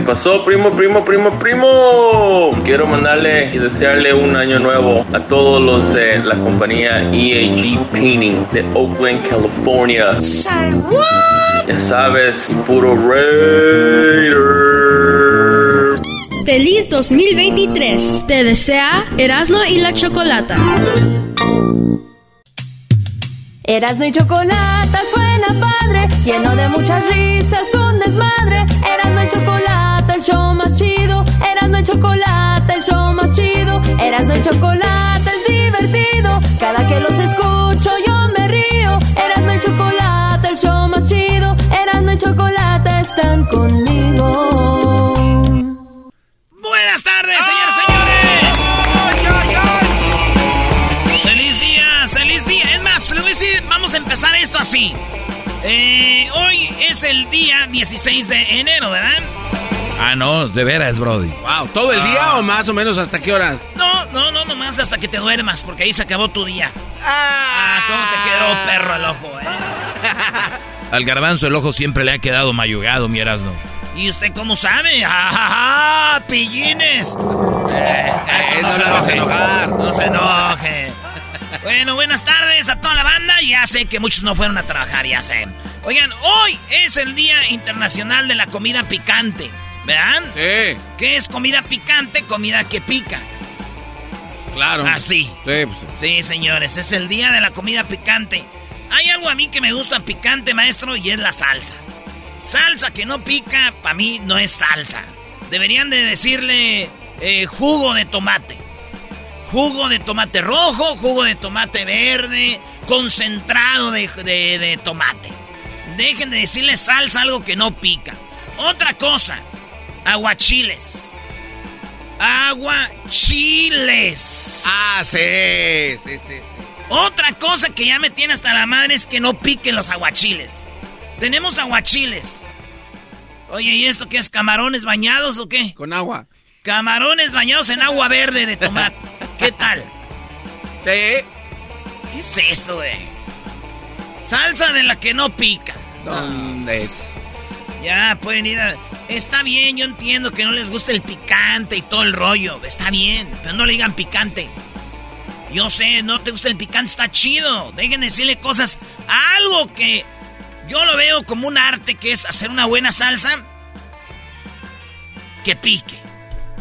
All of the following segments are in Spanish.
¿Qué pasó, primo, primo, primo, primo? Quiero mandarle y desearle un año nuevo a todos los de la compañía EAG Painting de Oakland, California. Ya sabes, puro Raider. Feliz 2023. Te desea Erasmo y la Chocolata. Erasmo y Chocolata suena padre, lleno de muchas risas, un desmadre. Erasmo y Chocolata, el show más chido. Erasmo y Chocolata, el show más chido. Erasmo y Chocolata es divertido. Cada que los escucho yo me río. Erasmo y Chocolata, el show más chido. Erasmo y Chocolata están conmigo. Buenas tardes, señores, señores. Feliz día, feliz día. Es más, le voy a decir, vamos a empezar esto así. Eh, hoy es el día 16 de enero, ¿verdad? Ah, no, de veras, Brody. Wow, ¿todo el día o más o menos hasta qué hora? No, no, no, nomás hasta que te duermas, porque ahí se acabó tu día. Ah, cómo te quedó perro el ojo, eh. Al garbanzo el ojo siempre le ha quedado mayugado, mi Erasno. ¿Y usted cómo sabe? ¡Ja, ja, ja! ¡Pillines! Eh, esto no vas a enojar. No se enoje. Bueno, buenas tardes a toda la banda. Ya sé que muchos no fueron a trabajar, ya sé. Oigan, hoy es el Día Internacional de la Comida Picante. ¿Vean? Sí, ¿Qué es comida picante? Comida que pica. claro. Así. Sí, pues. Sí, señores, es el día de la comida picante. Hay algo a mí que me gusta picante, maestro, y es la salsa. Salsa que no pica, para mí no es salsa. Deberían de decirle eh, jugo de tomate. Jugo de tomate rojo, jugo de tomate verde, concentrado de, de- de tomate. Dejen de decirle salsa algo que no pica. Otra cosa, aguachiles. Aguachiles. Ah, sí, sí, sí, sí. Otra cosa que ya me tiene hasta la madre es que no piquen los aguachiles. Tenemos aguachiles. Oye, ¿y esto qué es? ¿Camarones bañados o qué? Con agua. Camarones bañados en agua verde de tomate. ¿Qué tal? Sí. ¿Qué es eso, güey? Salsa de la que no pica. ¿Dónde? Ya, pueden ir a... Está bien, yo entiendo que no les gusta el picante y todo el rollo. Está bien, pero no le digan picante. Yo sé, no te gusta el picante, está chido. Dejen de decirle cosas. Algo que yo lo veo como un arte que es hacer una buena salsa que pique.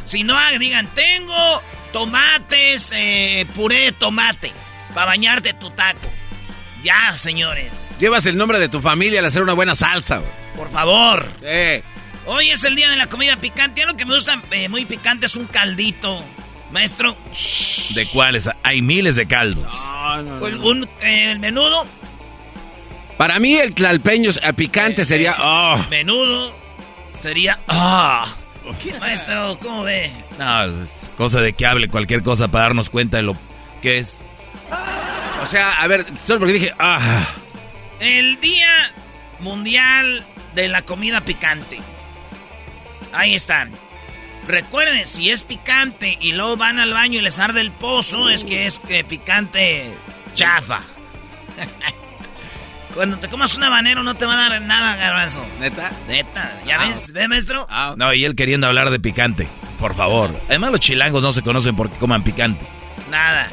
Si no, digan, tengo tomates, eh, puré de tomate para bañarte tu taco. Ya, señores. Llevas el nombre de tu familia al hacer una buena salsa. Por favor. Sí. Hoy es el día de la comida picante. Algo que me gusta eh, muy picante es un caldito. Maestro, ¿De cuáles? Hay miles de caldos. No, no, no. un, un, eh, el menudo. Para mí el tlalpeño eh, picante sería... Oh. Menudo sería. ¡Ah! Maestro, ¿cómo ve? No, es cosa de que hable cualquier cosa para darnos cuenta de lo que es. O sea, a ver, solo porque dije... Ah. El Día Mundial de la Comida Picante. Ahí están. Recuerden, si es picante y luego van al baño y les arde el pozo, es que es que picante chafa. Cuando te comas un habanero no te va a dar nada, garbanzo. ¿Neta? Neta, ¿ya ves? ¿Ve, maestro? Ah, No, y él queriendo hablar de picante. Por favor. Además, los chilangos no se conocen porque coman picante. Nada.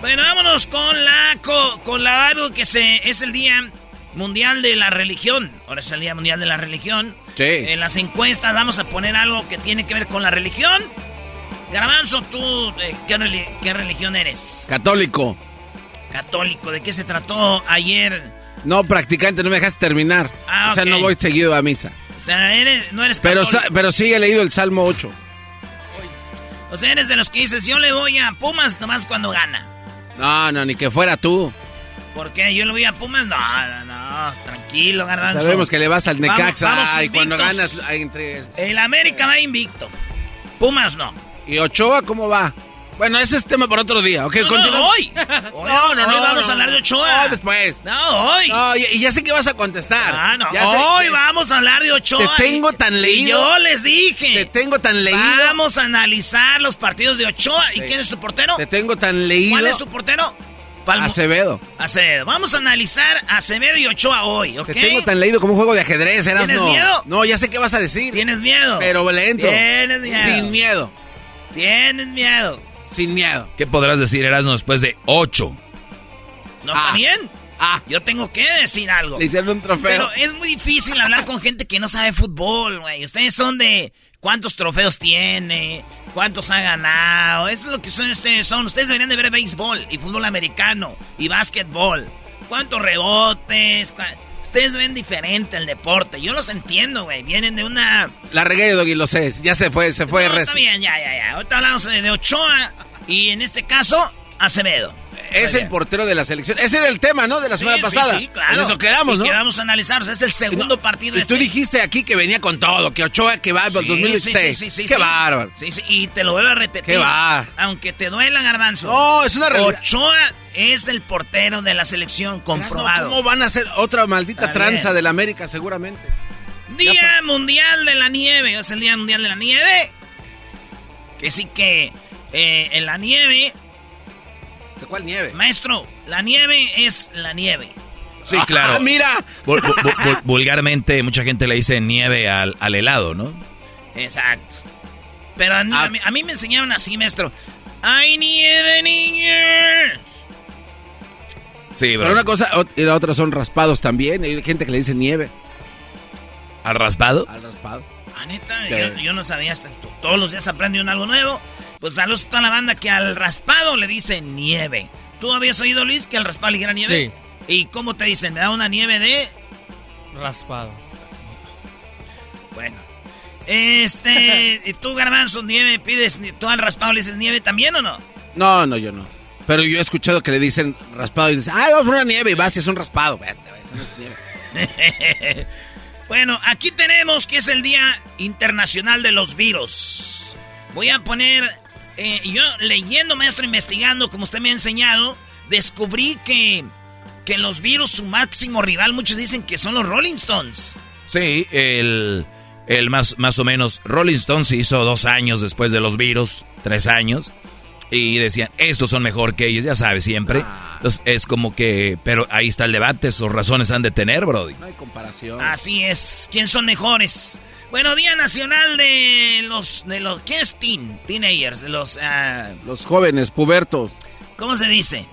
Bueno, vámonos con la co- con la algo que se es el día mundial de la religión. Ahora es el Día Mundial de la Religión. Sí. En las encuestas vamos a poner algo que tiene que ver con la religión. Garbanzo, ¿tú eh, ¿qué, reli- qué religión eres? Católico. Católico. ¿De qué se trató ayer? No, practicante, no me dejaste terminar. Ah, o sea, no voy seguido a misa. O sea, eres- no eres Pero, católico. sa- pero sí he leído el Salmo 8. O sea, eres de los que dices, yo le voy a Pumas nomás cuando gana. No, no, ni que fuera tú. ¿Por qué? ¿Yo le voy a Pumas? No, no, no. Tranquilo, Garbanzo. Sabemos que le vas al Vamos- Necaxa vamos y cuando ganas hay entre... El América va invicto. Pumas no. ¿Y Ochoa cómo va? Bueno, ese es tema para otro día, ¿ok? No, no, hoy. Hoy- No, no, hoy no. vamos no, a hablar de Ochoa. No, después. No, hoy. No, y, ya sé que vas a contestar. Ah, no. Ya Hoy vamos a hablar de Ochoa. Te tengo tan y leído. yo les dije. Te tengo tan leído. Vamos a analizar los partidos de Ochoa. ¿Y quién es tu portero? Te tengo tan leído. ¿Cuál es tu portero? Palmo- Acevedo. Acevedo. Vamos a analizar a Acevedo y Ochoa hoy, ¿ok? Te tengo tan leído como un juego de ajedrez, eras ¿Tienes no. miedo? No, ya sé qué vas a decir. ¿Tienes miedo? Pero le entro. Tienes miedo. Sin miedo. Tienes miedo. Sin miedo. ¿Qué podrás decir, Erasmo, después de ocho? ¿No Ah. está bien? Ah, Yo tengo que decir algo. le hicieron un trofeo. Pero es muy difícil hablar con gente que no sabe fútbol, güey. Ustedes son de cuántos trofeos tiene, cuántos ha ganado. Eso es lo que son ustedes son. Ustedes deberían de ver béisbol y fútbol americano y básquetbol. ¿Cuántos rebotes? Ustedes ven diferente el deporte. Yo los entiendo, güey. Vienen de una... La regué, Doggy, lo sé. Ya se fue, se fue. No, está bien, ya, ya, ya. Ahorita hablamos de Ochoa y en este caso, Acevedo. Es el portero de la selección. Ese era el tema, ¿no? De la semana sí, pasada. sí, claro. En eso quedamos, Y ¿no? que vamos a analizar. O sea, es el segundo No, partido Y de tú este- dijiste aquí que venía con todo, que Ochoa que va para 2016. sí, sí, sí, Qué bárbaro. Sí, sí, y te lo vuelvo a repetir. Qué va. Aunque te duela, Garbanzo. No, es una realidad. Ochoa es el portero de la selección comprobado. ¿Cómo van a hacer otra maldita Está tranza del América, seguramente? Día Mundial de la Nieve. Es el Día Mundial de la Nieve. Que sí que eh, en la nieve, ¿De cuál nieve? maestro, la nieve es la nieve. Sí, claro. Ah, mira. Vul- vul- vul- vulgarmente, mucha gente le dice nieve al, al helado, ¿no? Exacto. Pero a, mí- Ah. a mí, a mí me enseñaron así, maestro. ¡Hay nieve, niños! Sí, Pero pero una cosa y la otra son raspados también. Hay gente que le dice nieve ¿Al raspado? al raspado. Ah, neta, yo, yo no sabía hasta to- todos los días aprende uno algo nuevo. Pues saludos a toda la banda que al raspado le dice nieve. ¿Tú habías oído, Luis, que al raspado le dijera nieve? Sí. ¿Y cómo te dicen? ¿Me da una nieve de...? Raspado. Bueno. Este... ¿y ¿Tú, Garbanzo, nieve pides... ¿Tú al raspado le dices nieve también o no? No, no, yo no. Pero yo he escuchado que le dicen raspado y dicen, ay, vamos por una nieve y vas y es un raspado. Vete, vete, no es nieve. bueno, aquí tenemos que es el Día Internacional de los Virus. Voy a poner... eh, yo leyendo, maestro, investigando, como usted me ha enseñado, descubrí que, que los virus, su máximo rival, muchos dicen que son los Rolling Stones. Sí, el, el más, más o menos. Rolling Stone se hizo dos años después de los virus, tres años. Y decían, estos son mejor que ellos, ya sabes, siempre. Entonces es como que, pero ahí está el debate, sus razones han de tener, Brody. No hay comparación. Así es, ¿quién son mejores? Bueno, Día Nacional de los... de los ¿Qué es teen? Teenagers, de los... ah, Los jóvenes, pubertos. ¿Cómo se dice?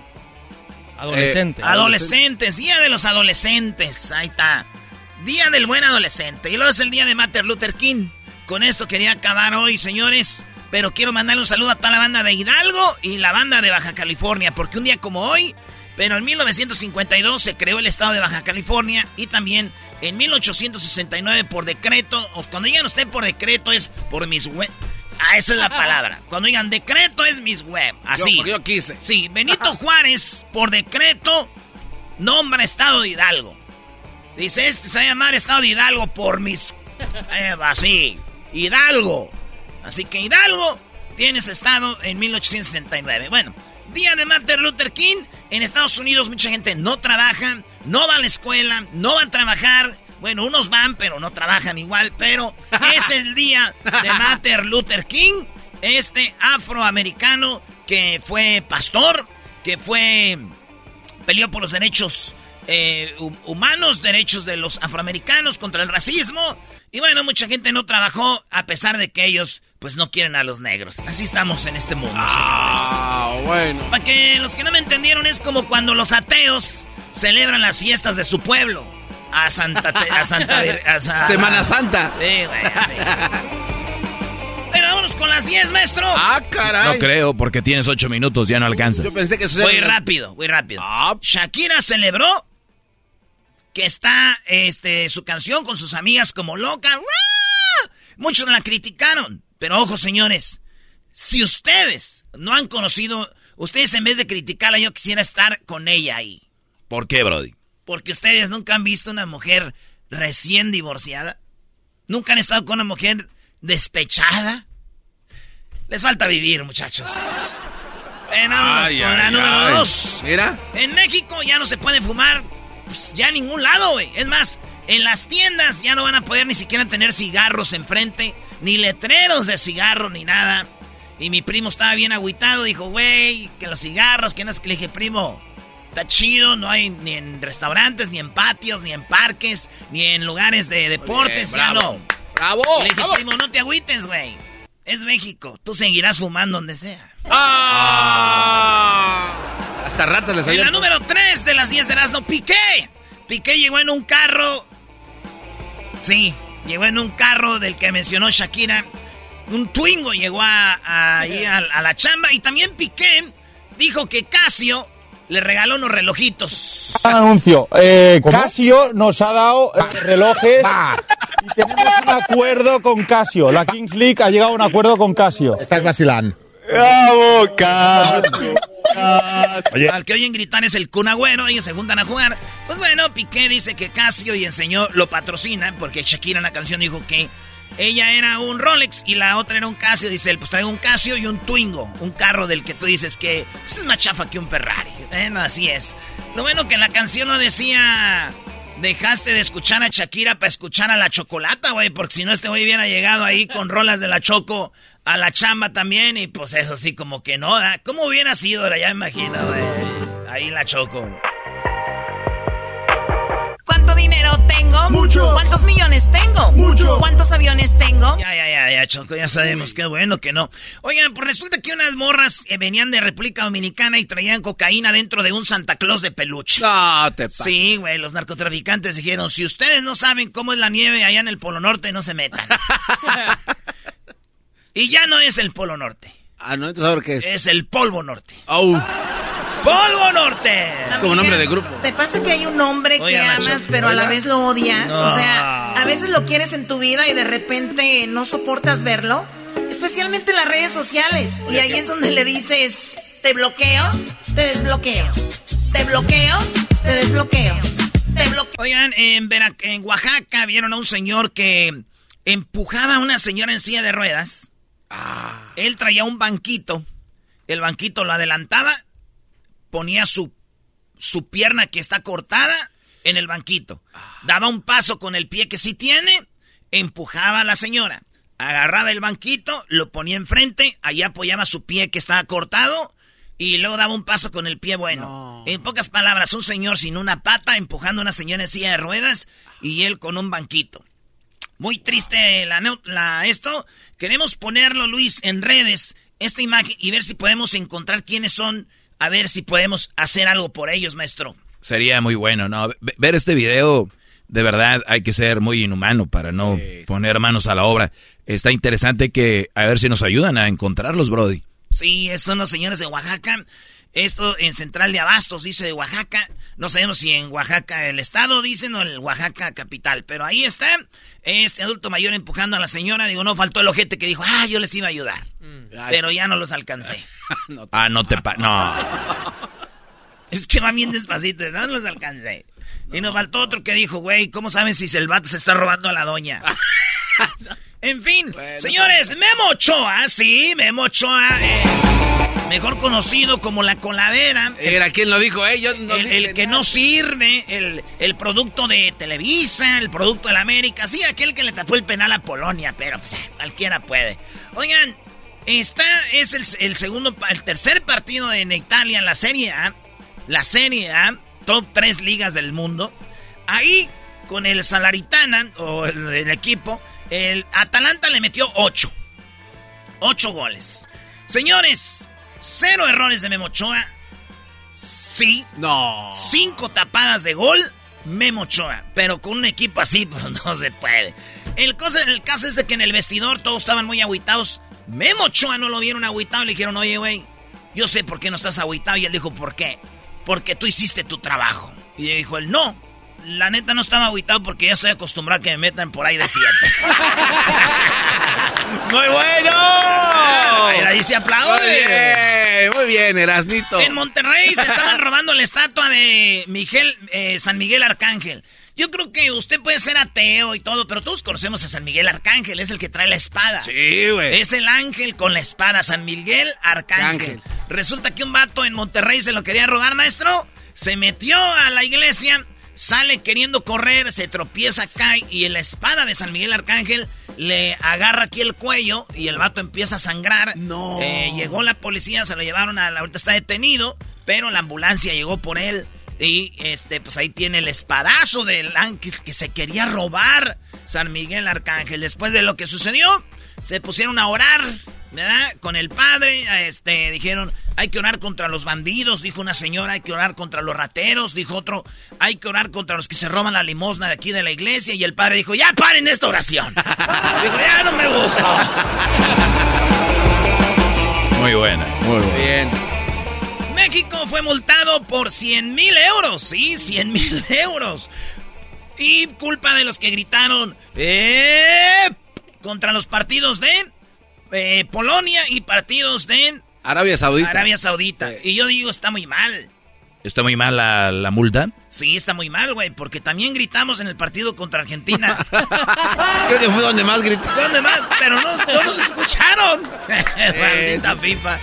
Adolescente. Adolescentes, Día de los Adolescentes, ahí está. Día del Buen Adolescente. Y luego es el Día de Martin Luther King. Con esto quería acabar hoy, señores. Pero quiero mandarle un saludo a toda la banda de Hidalgo y la banda de Baja California. Porque un día como hoy, pero en 1952 se creó el estado de Baja California. Y también en 1869 por decreto. Cuando digan usted por decreto es por mis web. Ah, esa es la palabra. Cuando digan decreto es mis web. Así. Yo, yo quise. Sí, Benito Juárez, por decreto, nombra Estado de Hidalgo. Dice, este se va a llamar Estado de Hidalgo por mis... Eh, así, Hidalgo. Así que Hidalgo tiene ese estado en 1869. Bueno, día de Martin Luther King. En Estados Unidos mucha gente no trabaja, no va a la escuela, no va a trabajar. Bueno, unos van, pero no trabajan igual. Pero es el día de Martin Luther King, este afroamericano que fue pastor, que fue peleó por los derechos eh, hu- humanos, derechos de los afroamericanos contra el racismo. Y bueno, mucha gente no trabajó a pesar de que ellos pues no quieren a los negros. Así estamos en este mundo. Ah, bueno. Para que los que no me entendieron es como cuando los ateos celebran las fiestas de su pueblo. A Santa... a Santa Semana Santa. Sí, güey. Pero vámonos con las 10, maestro. Ah, caray. No creo, porque tienes 8 minutos, ya no alcanzas. Yo pensé que eso Muy rápido, muy rápido. Ah. Shakira celebró que está este, su canción con sus amigas como loca. Muchos la criticaron. Pero ojo, señores. Si ustedes no han conocido, ustedes en vez de criticarla, yo quisiera estar con ella ahí. ¿Por qué, Brody? Porque ustedes nunca han visto una mujer recién divorciada. Nunca han estado con una mujer despechada. Les falta vivir, muchachos. Vámonos Ay, con la ay, número dos. Mira. En México ya no se puede fumar pues, ya en ningún lado, güey. Es más, en las tiendas ya no van a poder ni siquiera tener cigarros enfrente, ni letreros de cigarro, ni nada. Y mi primo estaba bien agüitado, dijo, güey, que los cigarros, que no es que le dije, primo, está chido, no hay ni en restaurantes, ni en patios, ni en parques, ni en lugares de deportes, ya bravo. no. ¡Bravo! Le dije, primo, no te agüites, güey. Es México, tú seguirás fumando donde sea. ¡Ah! Hasta ratas les En salió. la número 3 de las 10 de Erasmo, Piqué. Piqué llegó en un carro. Sí, llegó en un carro del que mencionó Shakira. Un Twingo llegó a, a- ahí a, a la chamba. Y también Piqué dijo que Casio le regaló unos relojitos. Anuncio. Eh, Casio nos ha dado eh, relojes y tenemos un acuerdo con Casio. La Kings League ha llegado a un acuerdo con Casio. Estás vacilando. ¡Bravo! Al que oyen gritar es el Kun Agüero, ellos se juntan a jugar. Pues bueno, Piqué dice que Casio y enseñó, lo patrocina, porque Shakira en la canción dijo que ella era un Rolex y la otra era un Casio. Dice él, pues traigo un Casio y un Twingo, un carro del que tú dices que pues, es más chafa que un Ferrari. Así es. Lo bueno que en la canción no decía... Dejaste de escuchar a Shakira para escuchar a la chocolata, güey, porque si no este güey hubiera llegado ahí con rolas de la Choco a la chamba también y pues eso sí como que no, ¿da? ¿cómo hubiera sido? Ya me imagino, güey. Ahí la Choco. ¿Cuánto dinero tengo? Mucho. ¿Cuántos millones tengo? Mucho. ¿Cuántos aviones tengo? Ya, ya, ya, ya, Choco, ya sabemos, qué bueno que no. Oigan, pues resulta que unas morras eh, venían de República Dominicana y traían cocaína dentro de un Santa Claus de peluche. No, te pa- Sí, güey, los narcotraficantes dijeron, si ustedes no saben cómo es la nieve allá en el Polo Norte, no se metan. y ya no es el Polo Norte, Ah, no, entonces ahora qué es. es el Polvo Norte. Oh, ¡Polvo Norte! es como nombre de grupo. ¿Te pasa que hay un hombre que Oiga, amas pero a la vez lo odias? No. O sea, a veces lo quieres en tu vida y de repente no soportas verlo. Especialmente en las redes sociales. Y ahí es donde le dices, te bloqueo, te desbloqueo. Te bloqueo, te desbloqueo. Te bloqueo. Oigan, en, Vera- en Oaxaca vieron a un señor que empujaba a una señora en silla de ruedas. Él traía un banquito. El banquito lo adelantaba, ponía su, su pierna que está cortada en el banquito. Daba un paso con el pie que sí tiene, empujaba a la señora. Agarraba el banquito, lo ponía enfrente, allá apoyaba su pie que estaba cortado y luego daba un paso con el pie bueno. En pocas palabras, un señor sin una pata empujando a una señora en silla de ruedas y él con un banquito. Muy triste la, la- esto. Queremos ponerlo, Luis, en redes, esta imagen, y ver si podemos encontrar quiénes son, a ver si podemos hacer algo por ellos, maestro. Sería muy bueno, ¿no? Ve- Ver este video, de verdad, hay que ser muy inhumano para no poner manos a la obra. Está interesante que, a ver si nos ayudan a encontrarlos, Brody. Sí, son los señores de Oaxaca. Esto en Central de Abastos, dice de Oaxaca. No sabemos si en Oaxaca el estado dicen o el Oaxaca capital. Pero ahí está este adulto mayor empujando a la señora. Digo, no faltó el ojete que dijo, ah, yo les iba a ayudar. Pero ya no los alcancé. Ah, no te pa... No. Es que va bien despacito, no los alcancé. Y nos faltó otro que dijo, güey, ¿cómo saben si el vato se está robando a la doña? en fin, señores, Memo Ochoa, sí, Memo Ochoa, eh, mejor conocido como la coladera. Era quien lo dijo, eh. Yo no el, dije el que no sirve, el, el producto de Televisa, el producto de la América, sí, aquel que le tapó el penal a Polonia, pero pues, cualquiera puede. Oigan, está, es el, segundo, el tercer partido en Italia en la Serie A, la Serie A, top 3 ligas del mundo. Ahí, con el Salaritana, o el, el equipo, el Atalanta le metió 8. 8 goles. Señores, cero errores de Memochoa. Sí. No. Cinco tapadas de gol, Memo Ochoa. Pero con un equipo así, pues no se puede. El, cosa, el caso es de que en el vestidor todos estaban muy agüitados. Memo Ochoa no lo vieron agüitado. Le dijeron, oye, güey, yo sé por qué no estás agüitado. Y él dijo, ¿por qué? Porque tú hiciste tu trabajo. Y dijo él, no. La neta no estaba agüitado porque ya estoy acostumbrado a que me metan por ahí de siete. ¡Muy bueno! ahí se aplaude. Muy bien, muy bien, Erasnito. En Monterrey se estaban robando la estatua de Miguel, eh, San Miguel Arcángel. Yo creo que usted puede ser ateo y todo, pero todos conocemos a San Miguel Arcángel, es el que trae la espada. Sí, güey. Es el ángel con la espada, San Miguel Arcángel. Resulta que un vato en Monterrey se lo quería robar, maestro. Se metió a la iglesia, sale queriendo correr, se tropieza, cae y la espada de San Miguel Arcángel le agarra aquí el cuello y el vato empieza a sangrar. No. Eh, llegó la policía, se lo llevaron a la... Ahorita está detenido, pero la ambulancia llegó por él. Y este, pues ahí tiene el espadazo del ángel que se quería robar San Miguel Arcángel. Después de lo que sucedió, se pusieron a orar, ¿verdad? Con el padre, este, dijeron, hay que orar contra los bandidos, dijo una señora, hay que orar contra los rateros, dijo otro, hay que orar contra los que se roban la limosna de aquí de la iglesia. Y el padre dijo, ya paren esta oración. dijo, ya no me gusta. Muy buena. Muy bien. México fue multado por 100 mil euros, sí, 100 mil euros. Y culpa de los que gritaron ¡Eh! contra los partidos de eh, Polonia y partidos de Arabia Saudita. Arabia Saudita. Y yo digo, está muy mal. ¿Está muy mal la, la multa? Sí, está muy mal, güey, porque también gritamos en el partido contra Argentina. Creo que fue donde más gritó. ¿Dónde más? Pero no, no nos escucharon. Maldita FIFA.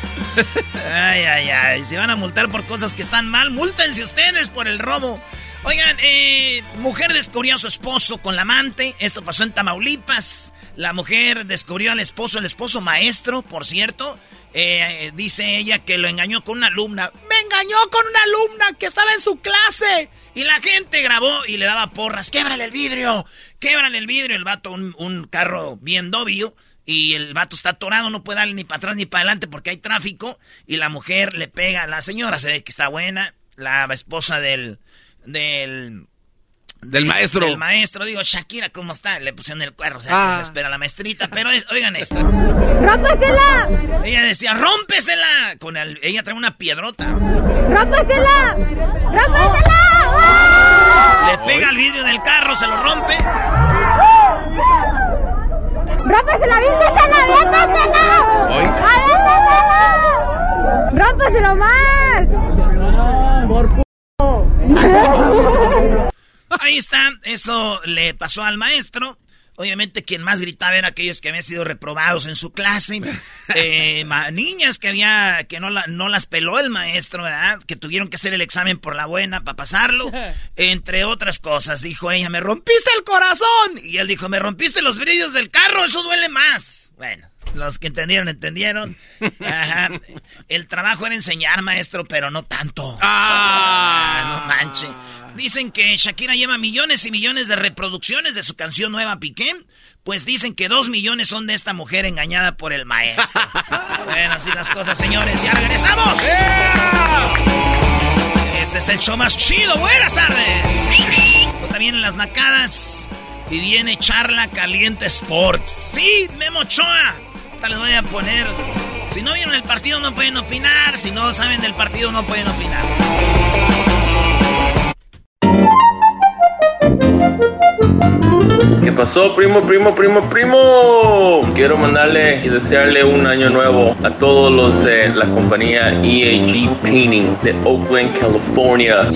Ay, ay, ay. Se van a multar por cosas que están mal. Múltense ustedes por el robo. Oigan, eh, mujer descubrió a su esposo con la amante. Esto pasó en Tamaulipas. La mujer descubrió al esposo, el esposo maestro, por cierto. Eh, dice ella que lo engañó con una alumna. Me engañó con una alumna que estaba en su clase. Y la gente grabó y le daba porras. Québrale el vidrio. Québrale el vidrio. El vato, un, un carro bien dobio. Y el vato está atorado, no puede darle ni para atrás ni para adelante porque hay tráfico. Y la mujer le pega. La señora se ve que está buena. La esposa del. del. Del maestro. Del maestro, digo, Shakira, ¿cómo está? Le pusieron el cuerno, o sea, Ah. que se espera la maestrita. Pero es- oigan esto. ¡Rómpesela! Ella decía, ¡rómpesela! Con el, ella trae una piedrota. ¡Rómpesela! ¡Rómpesela! Le pega al vidrio del carro, se lo rompe. ¡Rómpesela, vístesela, aviéntasela! Hoy. ¡Aviéntasela! ¡Rómpeselo más! Ahí está, eso le pasó al maestro. Obviamente quien más gritaba era aquellos que habían sido reprobados en su clase. Eh, niñas que había que no, la- no las peló el maestro, ¿verdad? Que tuvieron que hacer el examen por la buena para pasarlo. Entre otras cosas, dijo ella, me rompiste el corazón. Y él dijo, me rompiste los brillos del carro, eso duele más. Bueno, los que entendieron, entendieron. Ajá. El trabajo era enseñar, maestro, pero no tanto. Ah, no manche. Dicen que Shakira lleva millones y millones de reproducciones de su canción nueva Piqué. Pues dicen que dos millones son de esta mujer engañada por el maestro. bueno, así las cosas, señores. ¡Ya regresamos! Este es el show más chido. Buenas tardes. Ahorita vienen las nacadas y viene Charla Caliente Sports. Sí, Memo Ochoa. Ahorita les voy a poner. Si no vieron el partido no pueden opinar. Si no saben del partido no pueden opinar. ¿Qué pasó, primo, primo, primo, primo? Quiero mandarle y desearle un año nuevo a todos los de la compañía EAG Painting de Oakland, California.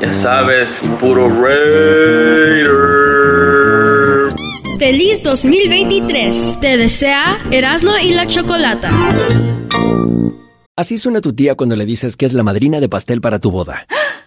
Ya sabes, y puro Raider. Feliz 2023. Te desea Erasmo y la Chocolata. Así suena tu tía cuando le dices que es la madrina de pastel para tu boda.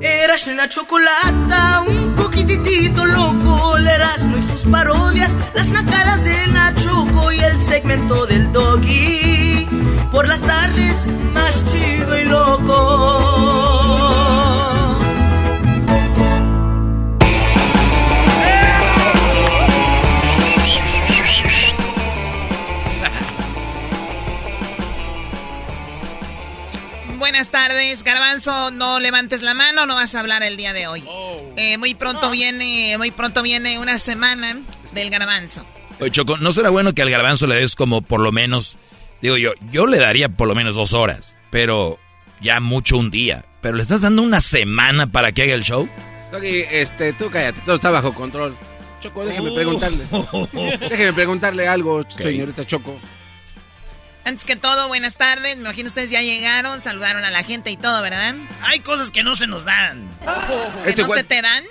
Eras una chocolata, un poquitito loco, el Erasmo y sus parodias, las nacadas de Nachoco y el segmento del doggy. Por las tardes, más chido y loco. Buenas tardes, Garbanzo. No levantes la mano, no vas a hablar el día de hoy. Eh, muy pronto viene, muy pronto viene una semana del Garbanzo. Oye, Choco, ¿no será bueno que al garbanzo le des como por lo menos, digo yo, yo le daría por lo menos dos horas, pero ya mucho un día. Pero le estás dando una semana para que haga el show. Doggy, este, tú cállate, todo está bajo control. Choco, déjeme Oh. preguntarle. déjeme preguntarle algo, señorita Choco. Antes que todo, buenas tardes. Me imagino ustedes ya llegaron, saludaron a la gente y todo, ¿verdad? Hay cosas que no se nos dan. ¿Que Este no se te dan?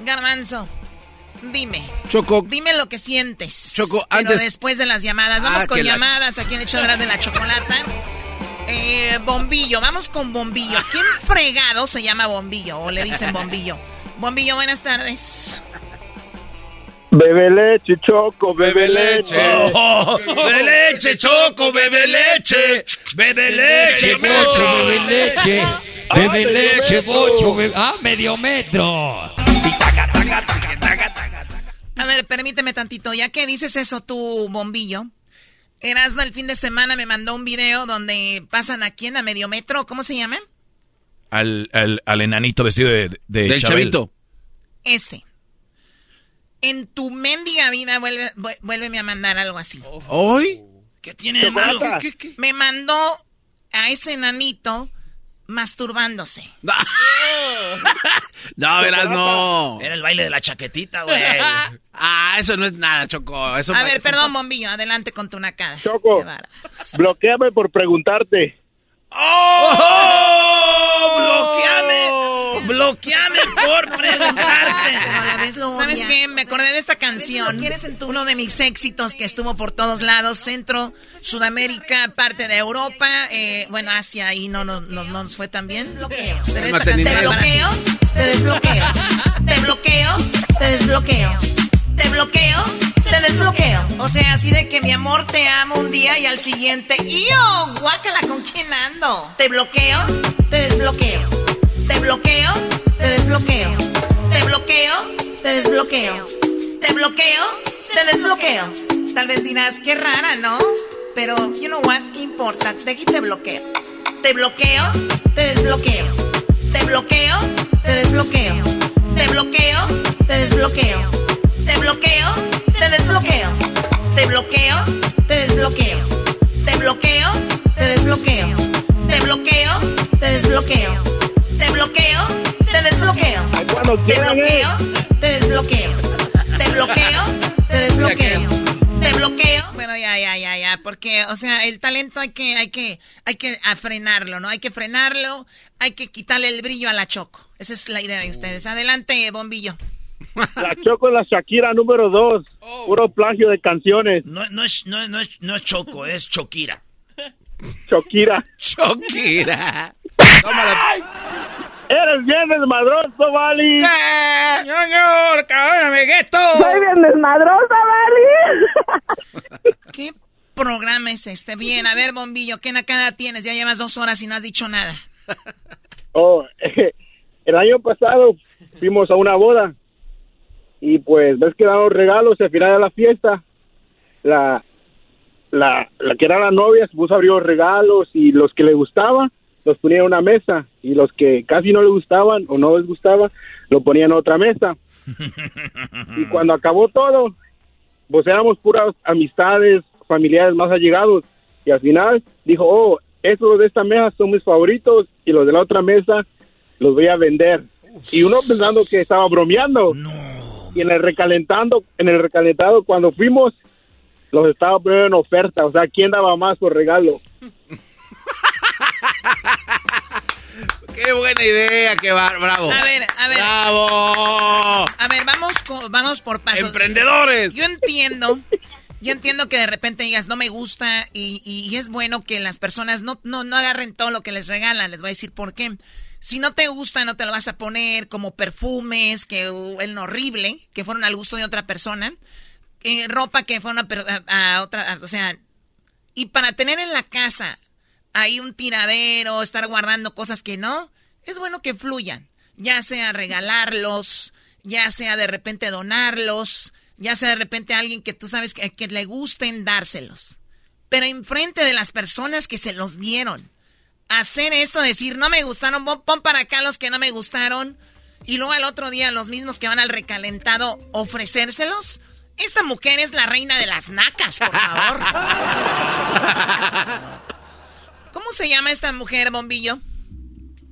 Garbanzo, dime. Choco. Dime lo que sientes. Choco, Pero antes- después de las llamadas. Vamos Ah, con que la- llamadas aquí en el show de la chocolata. Eh, bombillo, vamos con Bombillo. ¿Quién fregado se llama Bombillo? O le dicen Bombillo. Bombillo, buenas tardes. Bebe leche, choco, bebe leche. Oh, bebe leche, choco, bebe leche. Bebe leche, Bocho, bebe leche. Ah, Bebe medio leche, metro. bocho, bebe- Ah, medio metro. A ver, permíteme tantito. Ya que dices eso tú, Bombillo. Erasmo el fin de semana me mandó un video donde pasan aquí en a medio metro. ¿Cómo se llama? Al, al, al enanito vestido de, de Del Chabel. chavito. Ese. En tu mendiga vida vuelve, vu- vuélveme a mandar algo así. ¿Hoy? ¿Qué tiene de malo? ¿Qué, qué, qué? Me mandó a ese enanito masturbándose. No, verás, no. Era el baile de la chaquetita, güey. Ah, eso no es nada, Choco. Eso A ver, perdón, Bombillo, adelante con tu nacada. Choco. Bloqueame por preguntarte. ¡Oh! ¡Bloqueame! ¡Bloqueame por preguntarte! Pero a la vez lo ¿Sabes qué? Me acordé de esta canción. lo quieres en tu Uno de mis éxitos que estuvo por todos lados, Centro, Sudamérica, parte de Europa, eh, bueno, Asia y no, no, no, no nos fue tan bien. Desbloqueo. Pero esta canción para ti. Te desbloqueo. Te bloqueo. Te desbloqueo. Te bloqueo. Te desbloqueo. O sea, así de que mi amor te amo un día y al siguiente, ¡yo! Guácala, ¿con quién ando? Te bloqueo. Te desbloqueo. Bloqueo. Te desbloqueo. Te bloqueo. Te desbloqueo. Te bloqueo. Te desbloqueo. Tal vez dirás, qué rara, ¿no? Pero, you know what, ¿qué importa? De aquí te bloqueo. Te bloqueo. Te desbloqueo. Te bloqueo. Te desbloqueo. Te bloqueo. Te desbloqueo. Te bloqueo. Te desbloqueo. Te bloqueo. Te desbloqueo. Te bloqueo. Te desbloqueo. Te bloqueo. Te desbloqueo. Te bloqueo. Te desbloqueo. Cuando Te eh. bloqueo. Te desbloqueo. Te bloqueo. Te desbloqueo. Te bloqueo. Bueno, ya, ya, ya, ya, porque, o sea, el talento hay que, hay que, hay que frenarlo, ¿no? Hay que frenarlo, hay que quitarle el brillo a la choco. Esa es la idea de ustedes. Adelante, bombillo. La Choco es la Shakira número dos. Puro plagio de canciones. No, no, es, no, no es, no es Choco, es Chokira. Shakira. Shakira. Eres bien desmadroso, Vali. ¡Señor, cabrón, amiguito! Soy bien desmadrosa, Vali. ¿Qué programa es este? Bien, a ver, bombillo, ¿qué nacada tienes? Ya llevas dos horas y no has dicho nada. Oh, el año pasado fuimos a una boda y pues ves que daban regalos y al final de la fiesta la, la, la que era la novia se puso a abrir los regalos y los que le gustaban los ponía en una mesa y los que casi no le gustaban o no les gustaba lo ponían en otra mesa. y cuando acabó todo, pues éramos puras amistades, familiares más allegados y al final dijo, oh, estos de esta mesa son mis favoritos y los de la otra mesa los voy a vender. Y uno pensando que estaba bromeando. Y en el recalentando, en el recalentado cuando fuimos los estaba poniendo en oferta, o sea, ¿quién daba más por regalo? Qué buena idea, qué bar, bravo. A ver, a ver. Bravo. A ver, vamos, co- vamos por pasos. Emprendedores. Yo entiendo, yo entiendo que de repente digas no me gusta y, y es bueno que las personas no, no, no agarren todo lo que les regalan. Les voy a decir por qué. Si no te gusta, no te lo vas a poner como perfumes que uh, el horrible, que fueron al gusto de otra persona, eh, ropa que fueron a, a- a otra, a- o sea, y para tener en la casa ahí un tiradero, estar guardando cosas que no, es bueno que fluyan. Ya sea regalarlos, ya sea de repente donarlos, ya sea de repente alguien que tú sabes que, le gusten dárselos. Pero enfrente de las personas que se los dieron. Hacer esto, decir, no me gustaron, pon, pon para acá los que no me gustaron. Y luego al otro día los mismos que van al recalentado ofrecérselos. Esta mujer es la reina de las nacas, por favor. ¿Cómo se llama esta mujer, Bombillo?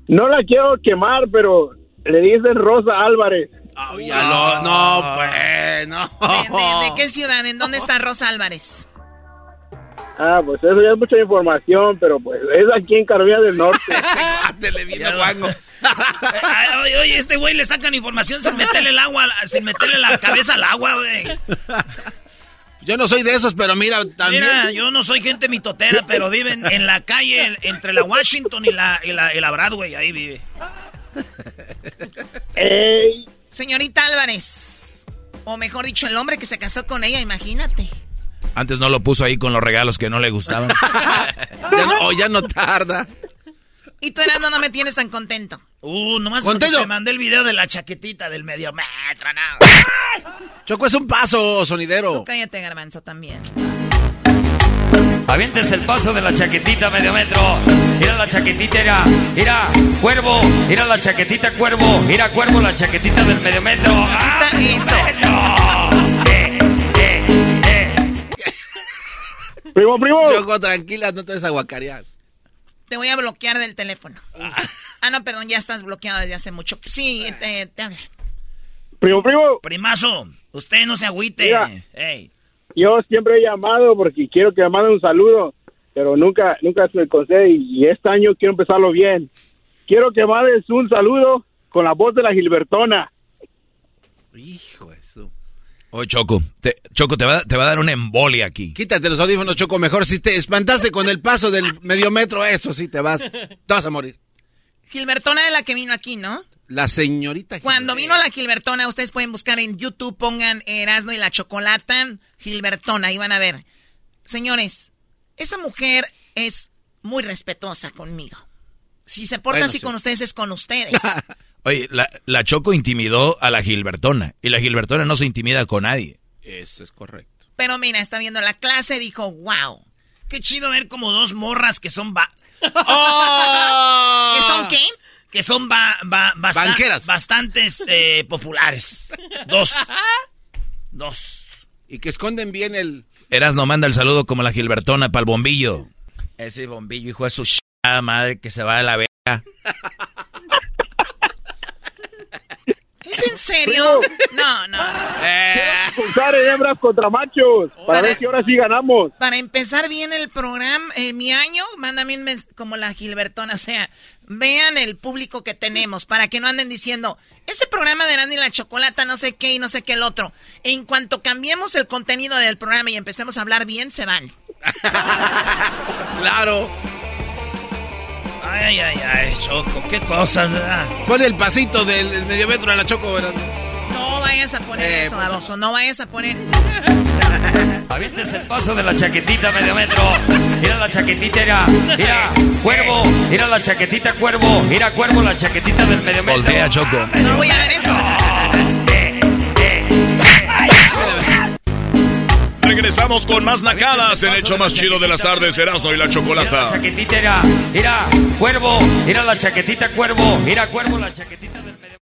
No la quiero quemar, pero le dicen Rosa Álvarez. Ya lo, no, pues, no. ¿De, de- de qué ciudad? ¿En dónde está Rosa Álvarez? Ah, pues eso ya es mucha información, pero pues es aquí en Carolina del Norte. le vino guango. Ay, Oye, oye, este güey le sacan información sin meterle el agua, sin meterle la cabeza al agua, güey. Yo no soy de esos, pero mira, también. Mira, yo no soy gente mitotera, pero viven en la calle entre la Washington y la, y la, y la Broadway, ahí vive. Señorita Álvarez. O mejor dicho, el hombre que se casó con ella, imagínate. Antes no lo puso ahí con los regalos que no le gustaban. Ya no, oh, ya no tarda. Y tú, Erasmo, no me tienes tan contento. Uh, nomás porque te mandé el video de la chaquetita del medio metro, no. Choco es un paso, sonidero. Cállate, garbanzo, también. Aviéntense el paso de la chaquetita medio metro. Mira la chaquetita, mira, mira, cuervo, mira la chaquetita cuervo, mira cuervo la chaquetita del medio metro. ¡Ah, eso! Primo, primo. Choco, tranquila, no te des a guacarear. Te voy a bloquear del teléfono. Ah, no, perdón, ya estás bloqueado desde hace mucho. Sí, te, te habla. Primo, primo. Primazo, usted no se agüite. Mira. Yo siempre he llamado porque quiero que me manden un saludo, pero nunca, nunca se me concede y este año quiero empezarlo bien. Quiero que mandes un saludo con la voz de la Gilbertona. Hijo. Oye, Choco, te, Choco, te va, te va a dar una embolia aquí. Quítate los audífonos, Choco, mejor. Si te espantaste con el paso del medio metro, eso sí, te vas, te vas a morir. Gilbertona de la que vino aquí, ¿no? La señorita. Cuando vino la Gilbertona, ustedes pueden buscar en YouTube, pongan Erasmo y la Chocolata, Gilbertona, ahí van a ver. Señores, esa mujer es muy respetuosa conmigo. Si se porta Bueno, así sí. con ustedes, es con ustedes. Oye, la, la Choco intimidó a la Gilbertona. Y la Gilbertona no se intimida con nadie. Eso es correcto. Pero mira, está viendo la clase, dijo, wow. Qué chido ver como dos morras que son ba- ¡Oh! ¿Que son qué? que son ba- ba- basta- Banqueras. bastantes eh, populares. Dos. Dos. Y que esconden bien el. Erasno manda el saludo como la Gilbertona para el bombillo. Ese bombillo, hijo de su ch... madre, que se va a la verga. ¿Es en serio? No, no, no. Pulsar hembras contra machos para ver si ahora sí ganamos. Para empezar bien el programa, eh, mi año, mándame un mens- como la Gilbertona, o sea, vean el público que tenemos, para que no anden diciendo, ese programa de Randy y la Chocolata, no sé qué y no sé qué el otro. En cuanto cambiemos el contenido del programa y empecemos a hablar bien, se van. Claro. Ay, ay, ay, Choco, qué cosas, ¿verdad? Pon el pasito del, medio metro a la Choco, ¿verdad? No vayas a poner Eh, eso, baboso, no vayas a poner... Avientes el paso de la chaquetita medio metro. Mira la chaquetita, mira, mira, cuervo, mira la chaquetita, cuervo, mira, cuervo, la chaquetita del medio metro. Voltea, Choco. No voy a ver eso. Regresamos con más nacadas en el show más chido de las tardes, Erasmo y la Chocolata. La chaquetita, mira, mira, cuervo, mira la chaquetita, cuervo, mira, cuervo, la chaquetita del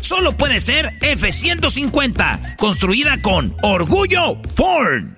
Solo puede ser F-150, construida con orgullo Ford.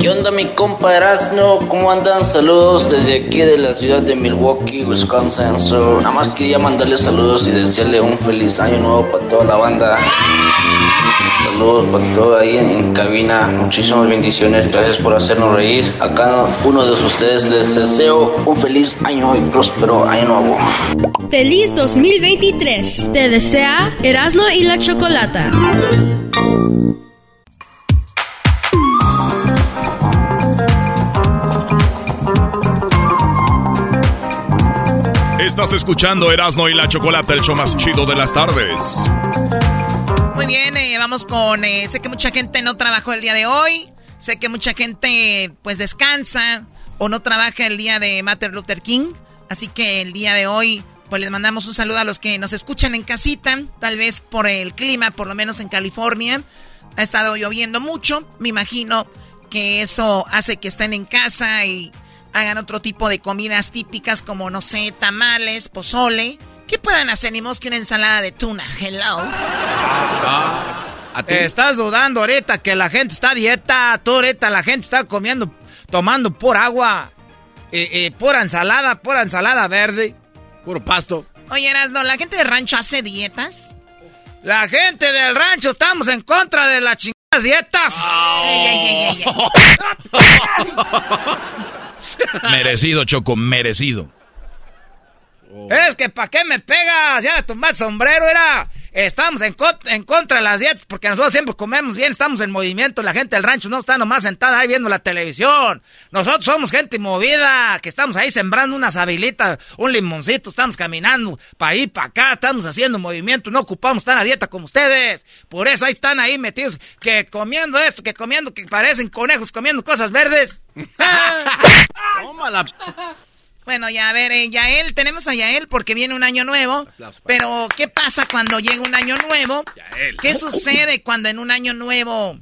¿Qué onda mi compa Erasno? ¿Cómo andan? Saludos desde aquí de la ciudad de Milwaukee, Wisconsin. So, nada más quería mandarle saludos y desearle un feliz año nuevo para toda la banda. Saludos para todo ahí en, cabina. Muchísimas bendiciones. Gracias por hacernos reír. A cada uno de ustedes les deseo un feliz año y próspero año nuevo. Feliz 2023. Te desea Erasmo y la Chocolata. Estás escuchando Erasmo y la Chocolata, el show más chido de las tardes. Muy bien, eh, vamos con... eh, sé que mucha gente no trabajó el día de hoy. Sé que mucha gente pues descansa o no trabaja el día de Martin Luther King. Así que el día de hoy pues les mandamos un saludo a los que nos escuchan en casita. Tal vez por el clima, por lo menos en California. Ha estado lloviendo mucho. Me imagino que eso hace que estén en casa y hagan otro tipo de comidas típicas como, no sé, tamales, pozole. ¿Qué puedan hacer? Ni más que una ensalada de tuna. Hello. Estás dudando ahorita que la gente está a dieta. Tú ahorita la gente está comiendo, tomando por agua. Eh, eh, pura ensalada, pura ensalada verde. Puro pasto. Oye, Erasno, ¿la gente de rancho hace dietas? La gente del rancho estamos en contra de las chingadas dietas. Ey, ey, ey, ey, ey. Merecido, Choco, merecido. Es que ¿para qué me pegas? Ya tumbar el sombrero, era. Estamos en, co- en contra de las dietas porque nosotros siempre comemos bien, estamos en movimiento. La gente del rancho no está nomás sentada ahí viendo la televisión. Nosotros somos gente movida, que estamos ahí sembrando unas habilitas, un limoncito, estamos caminando para ahí, para acá, estamos haciendo movimiento, no ocupamos estar a dieta como ustedes. Por eso ahí están ahí metidos, que comiendo esto, que comiendo, que parecen conejos comiendo cosas verdes. Tómala. Bueno, ya a ver, eh, Yael, tenemos a Yael porque viene un año nuevo. Pero, ¿qué pasa cuando llega un año nuevo? ¿Qué sucede cuando en un año nuevo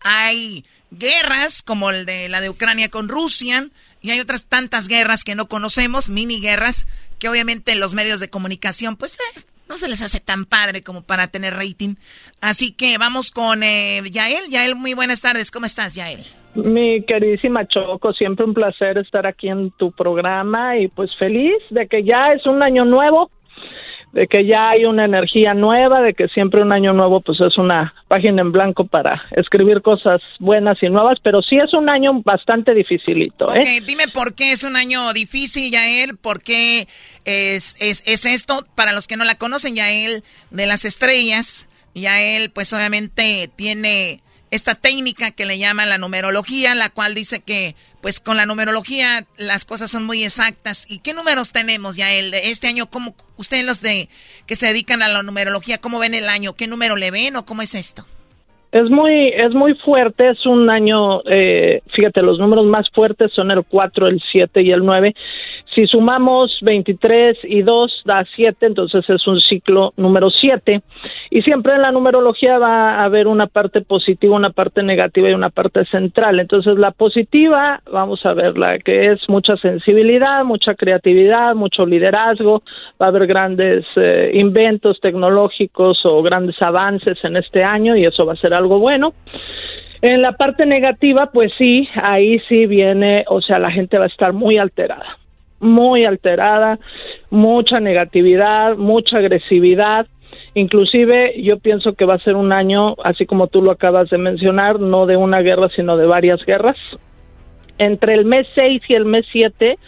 hay guerras como el de la de Ucrania con Rusia? Y hay otras tantas guerras que no conocemos, mini guerras, que obviamente los medios de comunicación, pues, eh, no se les hace tan padre como para tener rating. Así que vamos con eh, Yael. Yael, muy buenas tardes. ¿Cómo estás, Yael? Mi queridísima Choco, siempre un placer estar aquí en tu programa y pues feliz de que ya es un año nuevo, de que ya hay una energía nueva, de que siempre un año nuevo pues es una página en blanco para escribir cosas buenas y nuevas, pero sí es un año bastante dificilito, ¿eh? Ok, dime por qué es un año difícil, Yael, por qué es, es, es esto. Para los que no la conocen, Yael de las estrellas, Yael pues obviamente tiene esta técnica que le llaman la numerología, la cual dice que pues con la numerología las cosas son muy exactas. ¿Y qué números tenemos ya el este año? ¿Cómo ustedes los de que se dedican a la numerología, cómo ven el año? ¿Qué número le ven o cómo es esto? Es muy, es muy fuerte, es un año, eh, fíjate, los números más fuertes son el 4, el 7 y el 9. Si sumamos 23 y 2 da 7, entonces es un ciclo número 7. Y siempre en la numerología va a haber una parte positiva, una parte negativa y una parte central. Entonces la positiva, vamos a ver, la que es mucha sensibilidad, mucha creatividad, mucho liderazgo, va a haber grandes eh, inventos tecnológicos o grandes avances en este año y eso va a ser algo bueno. En la parte negativa, pues sí, ahí sí viene, o sea, la gente va a estar muy alterada muy alterada, mucha negatividad, mucha agresividad. Inclusive yo pienso que va a ser un año, así como tú lo acabas de mencionar, no de una guerra, sino de varias guerras. Entre el mes 6 y el mes 7